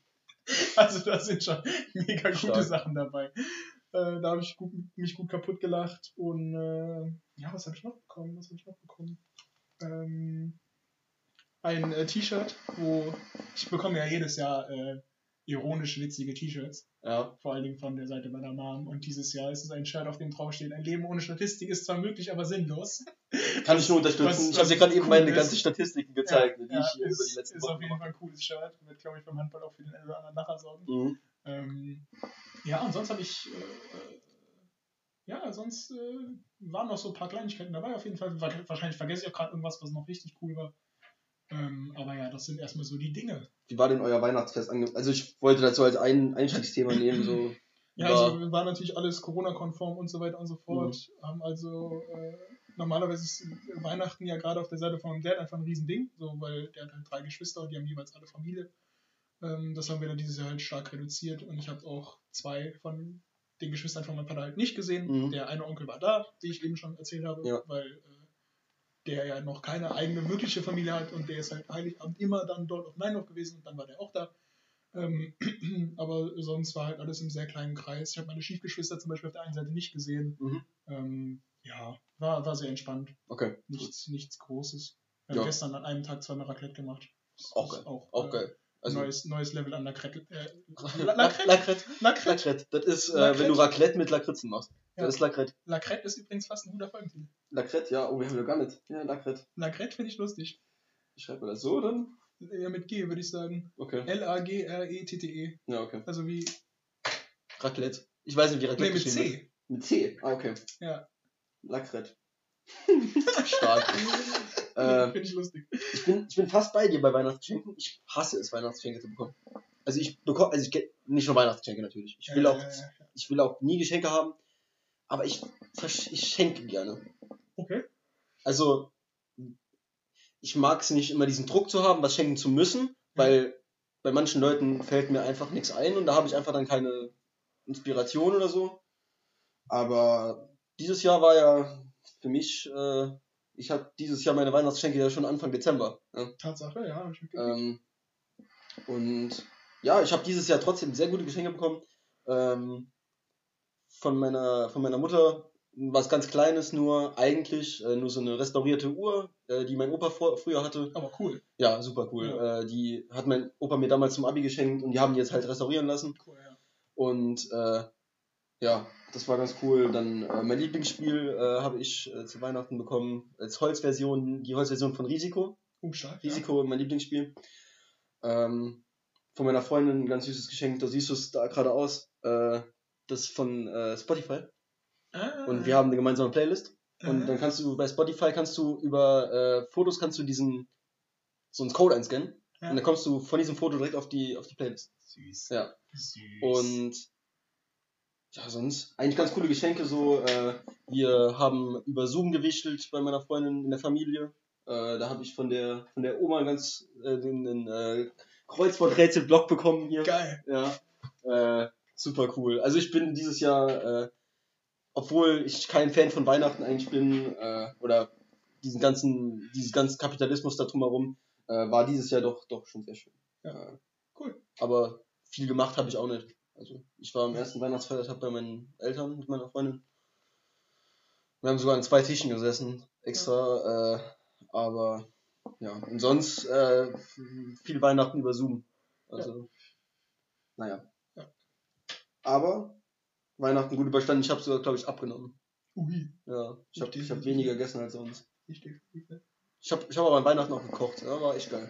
Also da sind schon mega gute Stark. Sachen dabei. Äh, da habe ich gut, mich gut kaputt gelacht. Und äh, ja, was habe ich noch bekommen? Was habe ich noch bekommen? Ähm, ein äh, T-Shirt, wo ich bekomme ja jedes Jahr äh, ironisch witzige T-Shirts, Ja. vor allen Dingen von der Seite meiner Mom. Und dieses Jahr ist es ein Shirt, auf dem draufsteht, ein Leben ohne Statistik ist zwar möglich, aber sinnlos. Kann ich nur unterstützen. Was- ich habe dir gerade eben cool meine ist. ganzen Statistiken gezeigt, die ja, ich hier ist, über die letzten ist Wochen auf jeden Fall ein cooles Shirt. Wird, glaube ich, beim Handball auch für den einen oder anderen nachher sorgen. Mhm. Ähm, ja, und sonst habe ich, äh, äh, ja, sonst äh, waren noch so ein paar Kleinigkeiten dabei auf jeden Fall. Wa- Wahrscheinlich vergesse ich auch gerade irgendwas, was noch richtig cool war. Ähm, aber ja, das sind erstmal so die Dinge. Wie war denn euer Weihnachtsfest ange... Also ich wollte dazu als ein Einstiegsthema nehmen, so... Ja, also war natürlich alles Corona-konform und so weiter und so fort. Haben also äh, normalerweise ist Weihnachten ja gerade auf der Seite von meinem Dad einfach ein Riesending, so weil der hat halt drei Geschwister und die haben jeweils alle Familie. Ähm, das haben wir dann dieses Jahr halt stark reduziert und ich habe auch zwei von den Geschwistern von meinem Vater halt nicht gesehen. Mhm. Der eine Onkel war da, wie ich eben schon erzählt habe, Ja. weil äh, der ja noch keine eigene wirkliche Familie hat und der ist halt Heiligabend immer dann dort auf Meinhof gewesen und dann war der auch da. Ähm, aber sonst war halt alles im sehr kleinen Kreis. Ich habe meine Stiefgeschwister zum Beispiel auf der einen Seite nicht gesehen. Mhm. Ähm, ja, war, war sehr entspannt. Okay, Nichts, nichts Großes. Wir haben Ja. gestern an einem Tag zweimal Raclette gemacht. Auch geil. Auch, auch äh, geil. Also, neues, neues Level an Lacrette. Äh, La- Lacrette? Lacrette. Lacrette? Das ist, äh, wenn du Raclette mit Lakritzen machst. Ja. Das ist Lacrette. Lacrette ist übrigens fast ein guter Folgentitel. Lacrette, ja. Oh, wir haben ja gar nicht. Ja, Lacrette. Lacrette finde ich lustig. Ich schreibe das so, dann? Ja, mit G würde ich sagen. Okay. L-A-G-R-E-T-T-E. Ja, okay. Also wie. Raclette. Ich weiß nicht, wie Raclette Nee, mit geschrieben wird. C. Mit C. Ah, okay. Ja. Lackrett. Stark. äh, Finde ich lustig. ich, bin, ich bin fast bei dir bei Weihnachtsgeschenken. Ich hasse es, Weihnachtsgeschenke zu bekommen. Also ich bekomme, also ich nicht nur Weihnachtsgeschenke natürlich. Ich will auch, ich will auch nie Geschenke haben, aber ich, ich schenke gerne. Okay. Also ich mag es nicht immer diesen Druck zu haben, was schenken zu müssen, weil bei manchen Leuten fällt mir einfach nichts ein und da habe ich einfach dann keine Inspiration oder so. Aber dieses Jahr war ja für mich, äh, ich habe dieses Jahr meine Weihnachtsgeschenke ja schon Anfang Dezember. Ja. Tatsache, ja, ich. Ähm, und ja, ich habe dieses Jahr trotzdem sehr gute Geschenke bekommen. Ähm, von, meiner, von meiner Mutter was ganz Kleines nur, eigentlich äh, nur so eine restaurierte Uhr, äh, die mein Opa vor, früher hatte. Aber cool. Ja, super cool. Äh, die hat mein Opa mir damals zum Abi geschenkt und die haben die jetzt halt restaurieren lassen. Cool, ja. Und äh, ja, das war ganz cool. Dann äh, mein Lieblingsspiel äh, habe ich zu Weihnachten bekommen als Holzversion, die Holzversion von Risiko. Oh, stark. Ja. Risiko, mein Lieblingsspiel. Ähm, von meiner Freundin ein ganz süßes Geschenk, da siehst du es da gerade aus. Äh, das ist von äh, Spotify. Ah, Und wir haben eine gemeinsame Playlist. Und ah, dann kannst du bei Spotify kannst du über äh, Fotos kannst du diesen so einen Code einscannen. Ja. Und dann kommst du von diesem Foto direkt auf die auf die Playlist. Süß. Ja. Süß. Und ja, sonst eigentlich ganz coole Geschenke. So, äh, wir haben über Zoom gewichtelt bei meiner Freundin in der Familie. Äh, da habe ich von der von der Oma ganz äh, den, den äh, Kreuzworträtsel-Block bekommen hier. Geil. Ja. Äh, super cool. Also ich bin dieses Jahr, äh, obwohl ich kein Fan von Weihnachten eigentlich bin, äh, oder diesen ganzen, dieses ganzen Kapitalismus da drumherum, äh, war dieses Jahr doch, doch schon sehr schön. Ja. Äh, Cool. Aber viel gemacht habe ich auch nicht. Also ich war am ersten Weihnachtsfeiertag bei meinen Eltern mit meiner Freundin. Wir haben sogar an zwei Tischen gesessen, extra, äh, aber ja, und sonst äh, viel Weihnachten über Zoom. Also, naja. Aber Weihnachten gut überstanden. Ich habe sogar, glaube ich, abgenommen. Ui. Ja, ich habe ich hab weniger gegessen als sonst. Richtig. Ich habe ich hab aber an Weihnachten auch gekocht. Ja, war echt geil.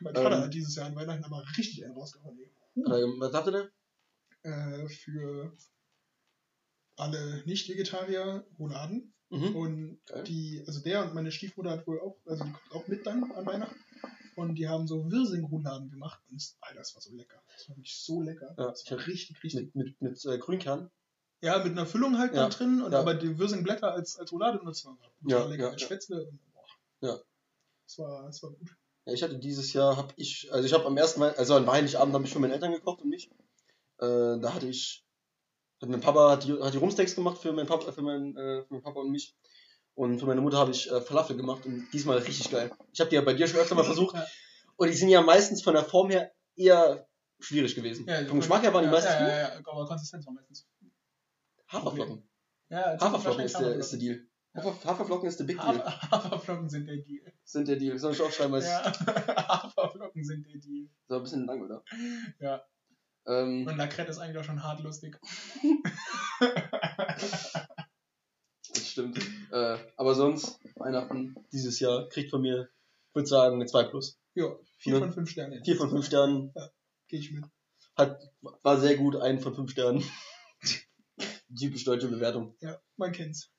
Mein Vater Ähm. hat dieses Jahr an Weihnachten aber richtig einen rausgehauen. Äh, was ihr denn? Äh, für alle Nicht-Vegetarier Rouladen. Mhm. Und Geil. die, also der und meine Stiefmutter hat wohl auch, also die kommt auch mit dann an Weihnachten. Und die haben so Wirsing-Rouladen gemacht. Und das, Alter, das war so lecker. Das war wirklich so lecker. Ja, das war richtig, richtig. Mit, mit, mit äh, Grünkern. Ja, mit einer Füllung halt Ja, dann drin. Und ja. aber die Wirsing-Blätter als, als Roulade benutzt waren. Ja, lecker ja. Spätzle. Und. Ja. Das war, das war gut. Ja, ich hatte dieses Jahr, habe ich, also ich habe am ersten Mal, also an Heiligabend habe ich für meine Eltern gekocht und mich. Äh, da hatte ich, hat mein Papa hat die, hat die Rumsteaks gemacht für meinen Papa, für meinen, äh, für meinen Papa und mich. Und für meine Mutter habe ich äh, Falafel gemacht und diesmal richtig geil. Ich habe die ja bei dir schon öfter mal versucht Ja. und die sind ja meistens von der Form her eher schwierig gewesen. Ja, Vom Geschmack her waren die meistens ja, gut. ja, ja, aber Konsistenz war meistens. Haferflocken. Ja, Haferflocken ist der, ist der Deal. Hafer, Haferflocken ist der Big Deal. Hafer, Haferflocken sind der Deal. Sind der Deal. Soll ich auch schreiben, als Ja, Haferflocken sind der Deal. so ein bisschen lang, oder? Ja. Ähm, Und Lacrette ist eigentlich auch schon hart lustig. Stimmt. Äh, aber sonst, Weihnachten dieses Jahr kriegt von mir, ich würde sagen, eine 2 plus. Ja, 4 Ne? von 5 Sternen. 4 von 5 Sternen. Gehe ich mit. Hat, war sehr gut, 1 von 5 Sternen. Typisch deutsche Bewertung. Ja, man kennt's.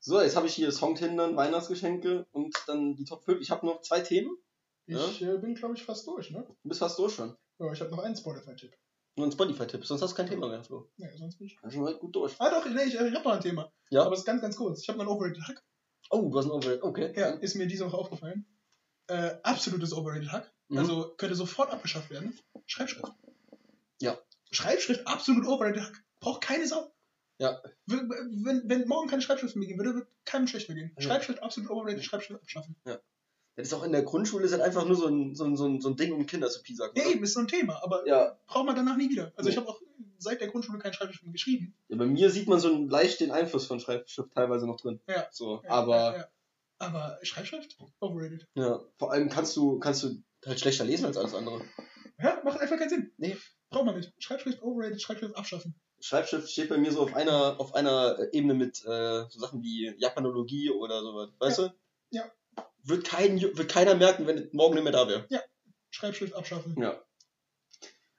So, jetzt habe ich hier Songtindern, Weihnachtsgeschenke und dann die Top 5. Ich habe noch zwei Themen. Ich äh, bin, glaube ich, fast durch, ne? Du bist fast durch schon. Ja, ich habe noch einen Spotify-Tipp. Nur ein Spotify-Tipp, sonst hast du kein Thema mehr, Flo. Ja, sonst bin ich. Dann wir halt gut durch. Ah, doch, nee, ich, ich habe noch ein Thema. Ja? Aber es ist ganz, ganz kurz. Ich habe einen Overrated Hack. Oh, du hast ein Overrated. Okay. Ja, ist mir diese Woche aufgefallen. Äh, absolutes Overrated Hack. Mhm. Also könnte sofort abgeschafft werden. Schreibschrift. Ja. Schreibschrift, absolut overrated Hack. Braucht keine Sau. Ja. Wenn, wenn, wenn morgen keine Schreibschrift mehr gehen würde, würde keinem schlecht mehr gehen. Ja. Schreibschrift, absolut overrated, Schreibschrift abschaffen. Das ist auch in der Grundschule ist halt einfach nur so ein, so ein, so ein, so ein Ding, um Kinder zu piesacken. Ja, oder? eben, ist so ein Thema, aber Ja, braucht man danach nie wieder. Also Nee. ich habe auch seit der Grundschule keine Schreibschrift mehr geschrieben. Ja, bei mir sieht man so einen, leicht den Einfluss von Schreibschrift teilweise noch drin. Ja. So, Ja, aber ja, ja. Aber Schreibschrift? Overrated. ja, vor allem kannst du, kannst du halt schlechter lesen als alles andere. Ja, macht einfach keinen Sinn. Nee. Braucht man nicht. Schreibschrift overrated, Schreibschrift abschaffen. Schreibschrift steht bei mir so auf einer, auf einer Ebene mit äh, so Sachen wie Japanologie oder sowas. Weißt du? Ja. Wird, kein, wird keiner merken, wenn morgen nicht mehr da wäre. Schreibschrift abschaffen. Ja.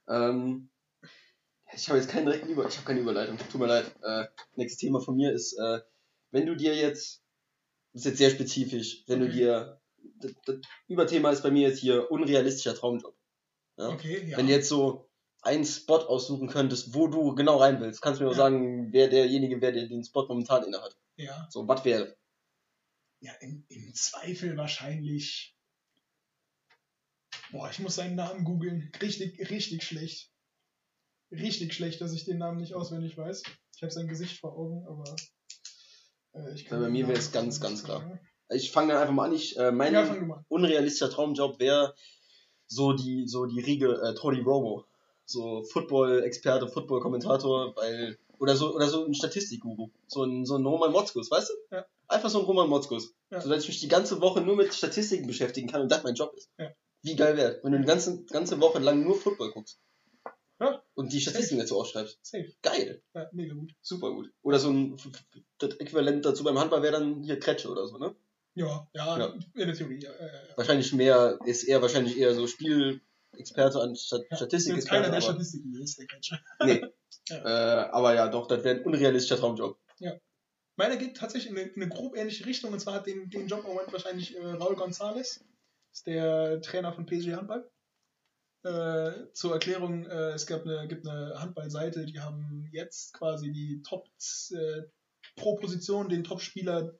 Ähm, ich habe jetzt keinen direkten Über, ich habe keine Überleitung. Tut mir leid. Äh, nächstes Thema von mir ist, äh, wenn du dir jetzt, das ist jetzt sehr spezifisch, wenn du Okay. dir, das, das Überthema ist bei mir jetzt hier unrealistischer Traumjob. Ja? Okay, ja. Wenn du jetzt so einen Spot aussuchen könntest, wo du genau rein willst, kannst du mir auch Ja. sagen, wer derjenige wäre, der den Spot momentan innehat. ja. So, was wäre? Ja, im, im Zweifel wahrscheinlich. Boah, ich muss seinen Namen googeln. Richtig, richtig schlecht. Richtig schlecht, dass ich den Namen nicht auswendig weiß. Ich habe sein Gesicht vor Augen, aber. Äh, ich Ja, bei mir Namen wär's ganz, ganz klar. sagen. Ich fange dann einfach mal an. Ich, äh, mein Ja, unrealistischer Traumjob wäre so die, so die Riege äh, Tony Romo. So Football-Experte, Football-Kommentator, weil. Oder so, oder so ein Statistikguru. So ein, so ein Roman Motzkus, weißt du? Ja. Einfach so ein Roman Motzkus. Ja. So dass ich mich die ganze Woche nur mit Statistiken beschäftigen kann und das mein Job ist. Ja. Wie geil wäre, wenn du eine ganze, ganze Woche lang nur Football guckst. Ja. Und die Statistiken dazu ausschreibst. Safe. Geil. Ja, mega gut. Super gut. Oder so ein, das Äquivalent dazu beim Handball wäre dann hier Kretsche oder so, ne? Ja, ja, Ja. in der Theorie. Ja, ja. Wahrscheinlich mehr, ist eher wahrscheinlich eher so Spielexperte anstatt Ja, Statistik. Jetzt keiner der Statistiken ist, der Catcher. Nee. Ja. Äh, aber ja, doch, das wäre ein unrealistischer Traumjob. Meiner geht tatsächlich in eine, in eine grob ähnliche Richtung. Und zwar hat den, den Job im Moment wahrscheinlich äh, Raul González. Ist der Trainer von PSG Handball. Äh, zur Erklärung, äh, es gab eine, gibt eine Handballseite, die haben jetzt quasi die Top äh, pro Position den Top-Spieler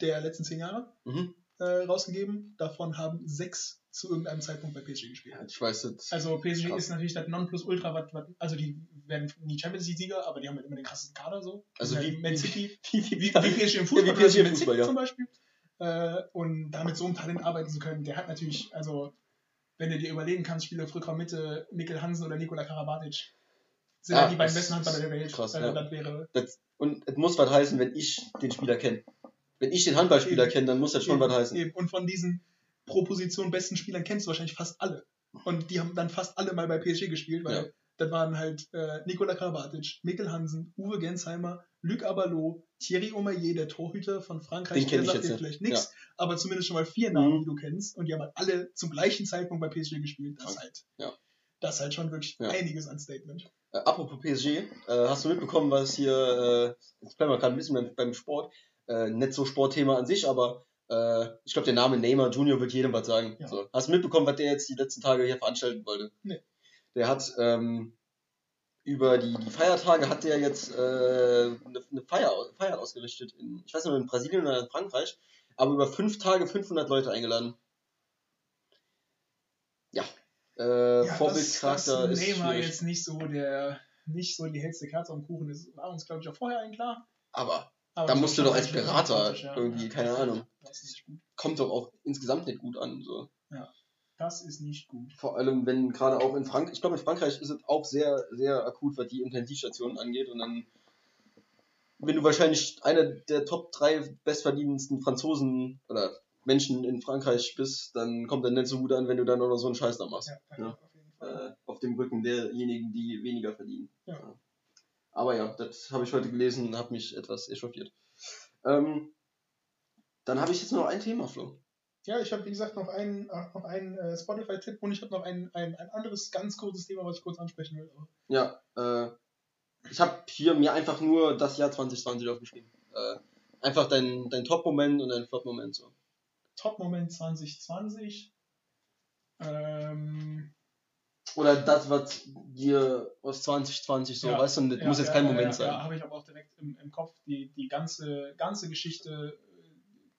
der letzten zehn Jahre Mhm. äh, rausgegeben. Davon haben sechs zu irgendeinem Zeitpunkt bei PSG gespielt. Ja, ich weiß das. Also PSG Krass. ist natürlich das Nonplusultra, was, was, also die werden nie Champions League Sieger, aber die haben halt immer den krassesten Kader so. Also Ja, wie- Man City, wie, wie, wie PSG im Fußball, wie PSG im Fußball, ja. zum Beispiel. Äh, und damit so einem Talent arbeiten zu können, der hat natürlich, also wenn du dir überlegen kannst, Spieler auf Rückraum Mitte, Mikkel Hansen oder Nikola Karabatic, sind Ja, ja, die beiden besten Handballer der Welt. krass, äh, ja. Das wäre das. Und es muss was heißen, wenn ich den Spieler kenne. Wenn ich den Handballspieler kenne, dann muss das schon eben, was heißen. eben. Und von diesen pro Position besten Spielern kennst du wahrscheinlich fast alle. Und die haben dann fast alle mal bei PSG gespielt, weil Ja. Das waren halt äh, Nikola Karabatic, Mikkel Hansen, Uwe Gensheimer, Luc Abalo, Thierry Omeyer, der Torhüter von Frankreich, Den kenn ich sagt jetzt vielleicht nichts, aber zumindest schon mal vier Namen, Mhm. die du kennst. Und die haben halt alle zum gleichen Zeitpunkt bei PSG gespielt. Das halt, Ja. das halt schon wirklich Ja. einiges an Statement. Äh, apropos PSG, äh, hast du mitbekommen, was hier, äh, jetzt bleiben wir gerade ein bisschen beim, beim Sport, äh, nicht so Sportthema an sich, aber äh, ich glaube, der Name Neymar Junior wird jedem was sagen. Ja. So. Hast du mitbekommen, was der jetzt die letzten Tage hier veranstalten wollte? Nee. Der hat ähm, über die, die Feiertage hat der jetzt äh, eine, eine Feier, Feier ausgerichtet, in, ich weiß nicht, in Brasilien oder in Frankreich, aber über fünf Tage 500 Leute eingeladen. Ja. Äh, Vorbildcharakter dass ist Neymar schwierig. jetzt nicht so der, nicht so die hellste Kerze am Kuchen ist, war uns, glaube ich, auch vorher allen klar. Aber Aber Da das musst du doch als Berater ja. irgendwie, keine Ahnung. Das kommt doch auch insgesamt nicht gut an. So. Das ist nicht gut. Vor allem, wenn gerade auch in Frankreich, ich glaube in Frankreich ist es auch sehr, sehr akut, was die Intensivstationen angeht. Und dann, wenn du wahrscheinlich einer der Top 3 bestverdienendsten Franzosen oder Menschen in Frankreich bist, dann kommt das nicht so gut an, wenn du dann auch noch so einen Scheiß da machst. Ja, Ja. auf. Äh, auf dem Rücken derjenigen, die weniger verdienen. Ja. Aber ja, das habe ich heute gelesen und habe mich etwas echauffiert. Ähm, dann habe ich jetzt noch ein Thema, Flo. Ja, ich habe, wie gesagt, noch einen, äh, noch einen äh, Spotify-Tipp und ich habe noch ein, ein, ein anderes ganz kurzes Thema, was ich kurz ansprechen will. Ja, äh, ich habe hier mir einfach nur das Jahr 2020 aufgeschrieben. Äh, einfach dein, dein Top-Moment und dein Flop-Moment so. Top-Moment 2020. Ähm, Oder das, was dir aus 2020 so, Ja, weißt du, das ja, muss jetzt ja, kein Moment sein. Ja, habe ich aber auch direkt im, im Kopf. Die, die ganze, ganze Geschichte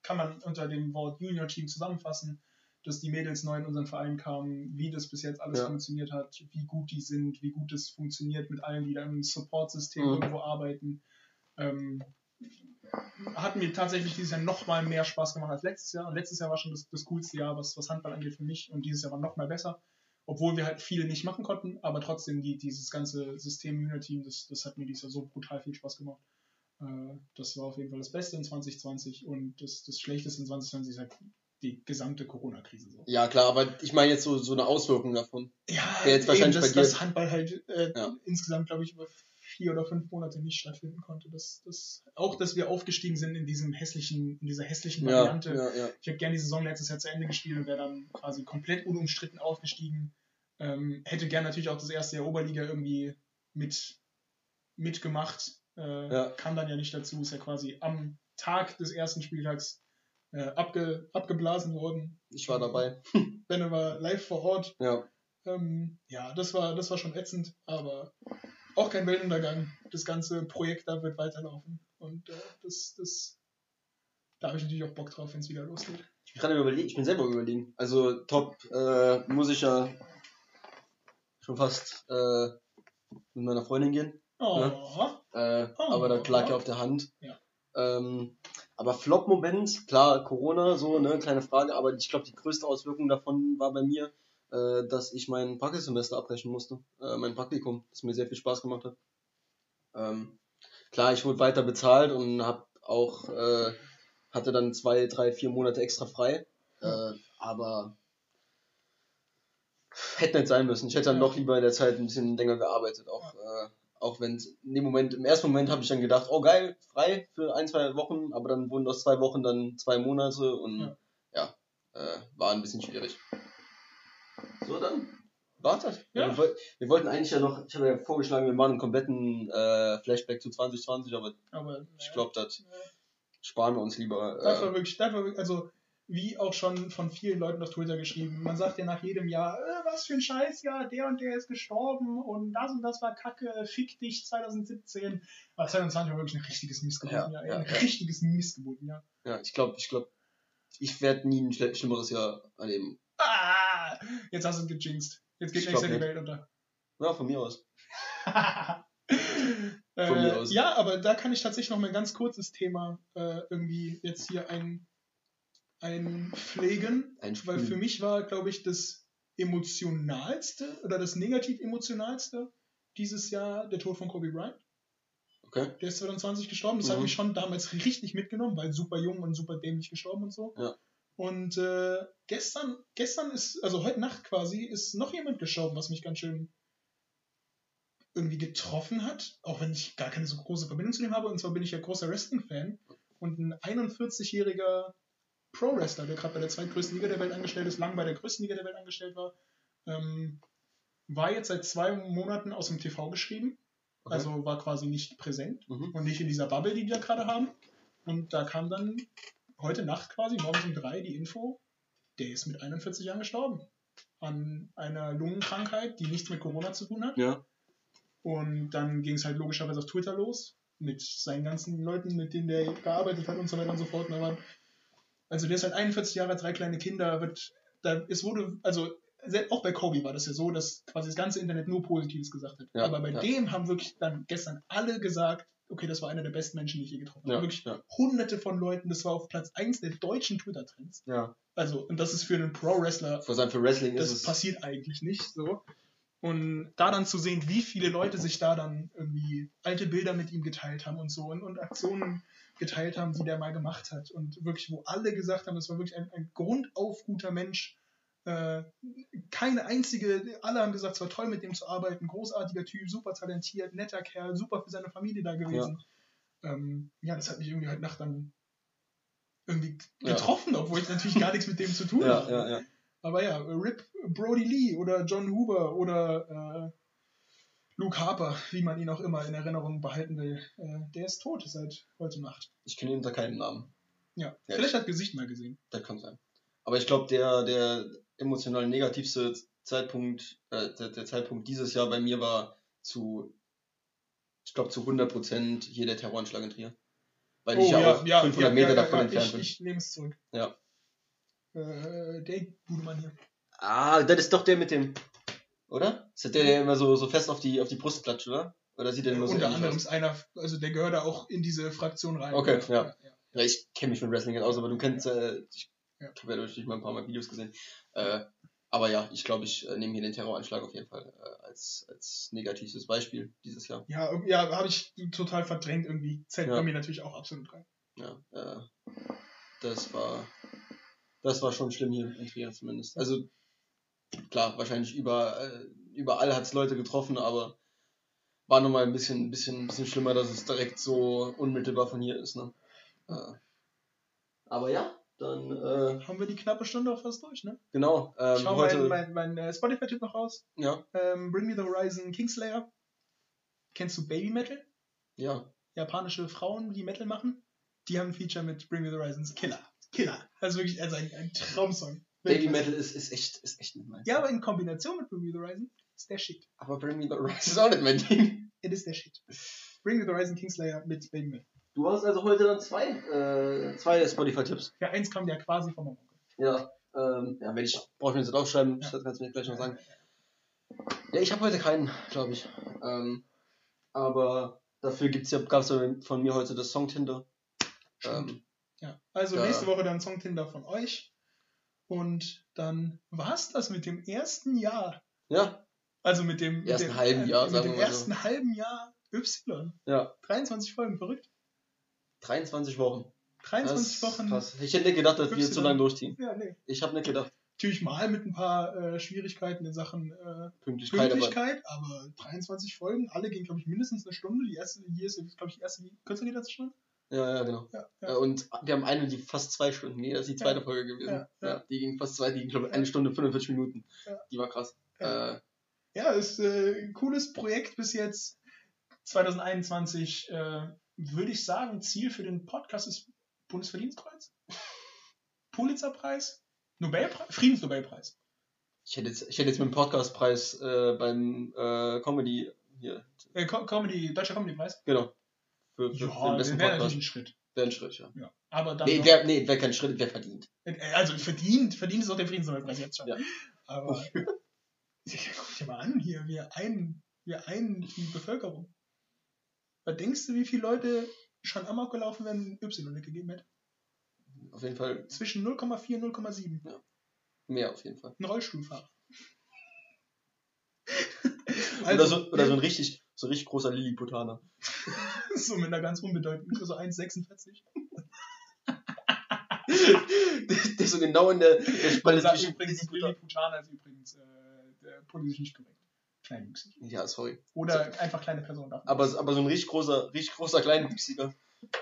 kann man unter dem Wort Junior-Team zusammenfassen, dass die Mädels neu in unseren Verein kamen, wie das bis jetzt alles Ja. funktioniert hat, wie gut die sind, wie gut es funktioniert mit allen, die da im Support-System Mhm. irgendwo arbeiten. Ähm, hat mir tatsächlich dieses Jahr noch mal mehr Spaß gemacht als letztes Jahr. Und letztes Jahr war schon das, das coolste Jahr, was, was Handball angeht für mich. Und dieses Jahr war noch mal besser. Obwohl wir halt viel nicht machen konnten, aber trotzdem die, dieses ganze System Junior-Team, das, das hat mir dieses Jahr so brutal viel Spaß gemacht. Äh, das war auf jeden Fall das Beste in 2020 und das, das Schlechteste in 2020 ist halt die gesamte Corona-Krise so. Ja, klar, aber ich meine jetzt so, so eine Auswirkung davon. Ja, Wäre jetzt wahrscheinlich dass, bei dir- Handball halt äh, Ja. insgesamt, glaube ich, über vier oder fünf Monate nicht stattfinden konnte. Das, das, auch, dass wir aufgestiegen sind in diesem hässlichen, in dieser hässlichen Variante. ja, ja. Ich hätte gerne die Saison letztes Jahr zu Ende gespielt und wäre dann quasi komplett unumstritten aufgestiegen. Ähm, hätte gerne natürlich auch das erste Jahr Oberliga irgendwie mit mitgemacht. Äh, Ja. Kam dann ja nicht dazu, ist ja quasi am Tag des ersten Spieltags äh, abge, abgeblasen worden. Ich war dabei. Benne war live vor Ort. Ja. Ähm, ja, das war, das war schon ätzend, aber auch kein Weltuntergang. Das ganze Projekt da wird weiterlaufen. Und äh, das, das, da habe ich natürlich auch Bock drauf, wenn es wieder losgeht. Ich bin gerade überlegen, ich bin selber überlegen. Also top äh, muss ich ja schon fast äh, mit meiner Freundin gehen. Oh, Äh, Oh. aber das lag ja auf der Hand. Ja. Ähm, aber Flop-Moment, klar, Corona, so, ne, kleine Frage, aber ich glaube, die größte Auswirkung davon war bei mir, äh, dass ich mein Praxissemester abbrechen musste. Äh, mein Praktikum, das mir sehr viel Spaß gemacht hat. Ähm, klar, ich wurde weiter bezahlt und hab auch, äh, hatte dann zwei, drei, vier Monate extra frei. Äh, aber hätte nicht sein müssen. Ich hätte dann noch lieber in der Zeit ein bisschen länger gearbeitet, auch, äh, auch wenn in dem Moment, im ersten Moment habe ich dann gedacht, oh geil, frei für ein, zwei Wochen, aber dann wurden aus zwei Wochen dann zwei Monate und Ja. ja, äh, war ein bisschen schwierig. So, dann das. Ja. Wir, wir wollten eigentlich ja noch, ich habe ja vorgeschlagen, wir machen einen kompletten äh, Flashback zu 2020, aber aber ich glaube, das äh, sparen wir uns lieber. Das war Äh, wirklich, das war wirklich, also wie auch schon von vielen Leuten auf Twitter geschrieben, man sagt ja nach jedem Jahr, äh, was für ein Scheißjahr, der und der ist gestorben und das und das war Kacke, fick dich 2017. Aber 2020 war wirklich ein richtiges Missgeburtenjahr, Ja, ja, ein ja. richtiges Missgeburtenjahr. ja, ich glaube, ich glaube, ich werde nie ein schl- schlimmeres Jahr erleben. Ah, jetzt hast du es gejinxt. Jetzt geht nächstes Jahr die Welt unter. Ja, von mir aus. äh, mir aus. Ja, aber da kann ich tatsächlich noch mal ein ganz kurzes Thema äh, irgendwie jetzt hier ein, einpflegen. Ein Weil für mich war, glaube ich, das emotionalste oder das negativ emotionalste dieses Jahr der Tod von Kobe Bryant. Okay. Der ist 2020 gestorben. Das hat Mhm. mich schon damals richtig mitgenommen, weil super jung und super dämlich gestorben und so. Ja. Und äh, gestern, gestern ist, also heute Nacht quasi, ist noch jemand gestorben, was mich ganz schön irgendwie getroffen hat, auch wenn ich gar keine so große Verbindung zu dem habe. Und zwar bin ich ja großer Wrestling-Fan und ein 41-jähriger Pro-Wrestler, der gerade bei der zweitgrößten Liga der Welt angestellt ist, lang bei der größten Liga der Welt angestellt war, ähm, war jetzt seit zwei Monaten aus dem TV geschrieben. Okay. Also war quasi nicht präsent Mhm. und nicht in dieser Bubble, die da gerade haben. Und da kam dann heute Nacht quasi, morgens um drei, die Info, der ist mit 41 Jahren gestorben. An einer Lungenkrankheit, die nichts mit Corona zu tun hat. Ja. Und dann ging es halt logischerweise auf Twitter los, mit seinen ganzen Leuten, mit denen der gearbeitet hat und so weiter und so fort. Und da waren, also der ist halt 41 Jahre, drei kleine Kinder, wird, da, es wurde, also auch bei Kobe war das ja so, dass quasi das ganze Internet nur Positives gesagt hat. Ja, Aber bei ja. dem haben wirklich dann gestern alle gesagt, okay, das war einer der besten Menschen, die ich je getroffen habe. Ja, Wirklich ja. hunderte von Leuten, das war auf Platz 1 der deutschen Twitter-Trends. ja. Also, und das ist für einen Pro-Wrestler Vor allem für Wrestling das ist es. passiert eigentlich nicht so. Und da dann zu sehen, wie viele Leute sich da dann irgendwie alte Bilder mit ihm geteilt haben und so und, und Aktionen geteilt haben, die der mal gemacht hat. Und wirklich, wo alle gesagt haben, das war wirklich ein, ein grundauf guter Mensch. Äh, keine einzige, alle haben gesagt, es war toll mit dem zu arbeiten, großartiger Typ, super talentiert, netter Kerl, super für seine Familie da gewesen. Ja, ähm, ja das hat mich irgendwie heute Nacht dann irgendwie Ja. getroffen, obwohl ich natürlich gar nichts mit dem zu tun Ja, habe. ja, ja. Aber ja, Rip Brody Lee oder John Huber oder äh, Luke Harper, wie man ihn auch immer in Erinnerung behalten will, äh, der ist tot seit heute Nacht. Ich kenne ihn unter keinem Namen. Ja, Ja, vielleicht hat Gesicht mal gesehen. Das kann sein. Aber ich glaube, der, der emotional negativste Zeitpunkt, äh, der, der Zeitpunkt dieses Jahr bei mir war zu, ich glaube, zu 100% hier der Terroranschlag in Trier. Weil ich ja, auch 500 Meter davon entfernt ich, bin. Ich nehme es zurück. Ja. Äh, der Budemann hier. Ah, das ist doch der mit dem, oder? Ist das der, der immer so, so fest auf die, auf die Brust klatscht, oder? Oder sieht der immer so Unter anderem aus? ist einer, also der gehört da auch in diese Fraktion rein. Okay, ja. ja. Ja, ich kenne mich mit Wrestling nicht aus, aber du kennst, äh, ich Ja. habe ja durch mal ein paar Mal Videos gesehen. Äh, aber ja, ich glaube, ich äh, nehme hier den Terroranschlag auf jeden Fall äh, als, als negativstes Beispiel dieses Jahr. Ja, ja habe ich total verdrängt irgendwie. Zählt Ja. bei mir natürlich auch absolut rein. Ja, äh, das war, das war schon schlimm hier in Trier zumindest. Also klar, wahrscheinlich überall, überall hat es Leute getroffen, aber war nochmal ein bisschen, ein bisschen, bisschen schlimmer, dass es direkt so unmittelbar von hier ist. Ne? Äh, aber ja, dann äh, Haben wir die knappe Stunde auch fast durch, ne? genau. Ähm, Ich hau heute, mein, mein, mein äh, Spotify-Tipp noch raus. ja, Ähm, Bring Me the Horizon Kingslayer. Kennst du Baby Metal? ja, Japanische Frauen, die Metal machen. Die haben ein Feature mit Bring Me the Horizons. Killer. Killer. Also wirklich also ein, ein Traumsong. Baby Metal ist, ist echt, ist echt nicht mein. Ja, aber in Kombination mit Bring Me the Horizon ist der Shit. Aber Bring Me the Horizon ist auch nicht mein Ding. It is der Shit. Bring Me the Horizon Kingslayer mit Baby Metal. Du hast also heute dann zwei, äh, zwei Spotify-Tipps. Ja, eins kommt ja quasi vom Onkel. Ja, ähm, ja, wenn ich, brauche ich mir das jetzt aufschreiben, Ja. das kannst du mir gleich noch sagen. Ja, ich habe heute keinen, glaube ich. Ähm, aber dafür gibt's ja, gab's ja von mir heute das Song Tinder. Ähm, Ja, also Ja. nächste Woche dann Song Tinder von euch. Und dann war's das mit dem ersten Jahr. ja, Also mit dem, mit Ersten dem halben Jahr, mit sagen dem wir mal so. ersten halben Jahr Y. ja, 23 Folgen, verrückt. 23 Wochen. 23 Das ist Wochen. Krass. Ich hätte nicht gedacht, dass wir Y. zu lange durchziehen. Ja, nee. Ich habe nicht gedacht. Natürlich mal mit ein paar äh, Schwierigkeiten in Sachen äh, Pünktlichkeit, aber Pünktlichkeit, aber 23 Folgen, alle gehen, glaube ich, mindestens eine Stunde. Die erste, hier ist, glaube ich, die erste, die kürzer geht als eine Stunde. Ja, ja, genau. Ja, Ja. ja. Und wir haben eine, die fast zwei Stunden. Nee, das ist die zweite Ja. Folge gewesen. Ja, die ging fast zwei, die ging, glaube ich, eine Stunde 45 Minuten. Die war krass. Ja. Äh, ist äh, ein cooles Projekt bis jetzt. 2021 äh, würde ich sagen, Ziel für den Podcast ist Bundesverdienstkreuz, Pulitzerpreis, Nobelpreis, Friedensnobelpreis. ich, hätte jetzt, ich hätte jetzt mit dem Podcastpreis äh, beim äh, Comedy hier. Äh, Co Comedy, Deutscher Comedypreis. Genau. Für, für, für Ja, den besten wäre ein Schritt. Wäre ein Schritt, ja. Ja. Aber dann Nee, noch- wär, nee, wäre kein Schritt, wäre verdient. äh, also verdient, verdient ist auch der Friedensnobelpreis jetzt schon. Ja. Aber guck dir mal an hier, wir einen, wir einen die Bevölkerung. Was denkst du, wie viele Leute schon amok gelaufen werden, wenn Y weggegeben hätte? Auf jeden Fall Zwischen 0,4 und 0,7. mehr, auf jeden Fall. Ein Rollstuhlfahrer. oder, so, oder so ein richtig, so richtig großer Lilliputaner. so mit einer ganz unbedeutenden, so 1,46. der, der so genau in der, der Spalte Sagt zwischen übrigens, Lilliputaner. Ist übrigens äh, der politisch nicht korrekt. Kleinwüchsig. Ja, sorry. Oder einfach kleine Person. Aber, aber so ein richtig großer, richtig großer Kleinwüchsiger.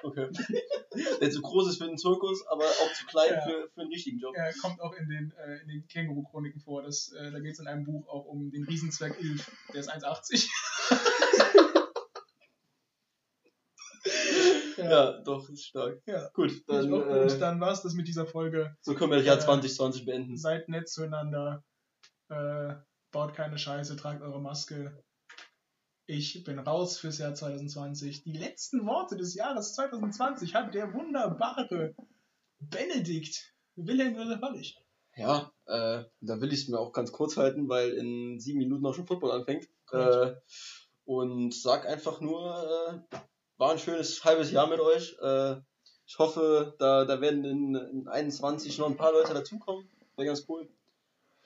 Okay. Der zu groß ist für den Zirkus, aber auch zu klein Ja. für, für einen richtigen Job. Er kommt auch in den, äh, in den Känguru-Chroniken vor. Das, äh, da geht es in einem Buch auch um den Riesenzwerg Ilf. Der ist 1,80. Ja, doch, ist stark. Ja. Gut, Dann, gut. äh, dann war es das mit dieser Folge. so können wir das Jahr äh, 2020 beenden. Seid nett zueinander. Äh, baut keine Scheiße, tragt eure Maske. Ich bin raus fürs Jahr 2020. Die letzten Worte des Jahres 2020 hat der wunderbare Benedikt Wilhelm Josef. Ja, äh, da will ich es mir auch ganz kurz halten, weil in sieben Minuten auch schon Football anfängt. Äh, und sag einfach nur, äh, war ein schönes halbes Jahr mit euch. Äh, ich hoffe, da, da werden in, in 21 noch ein paar Leute dazukommen. Wäre ganz cool.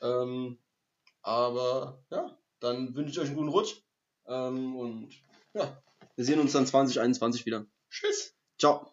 Ähm, aber ja, dann wünsche ich euch einen guten Rutsch. Ähm, und ja, wir sehen uns dann 2021 wieder. Tschüss. Ciao.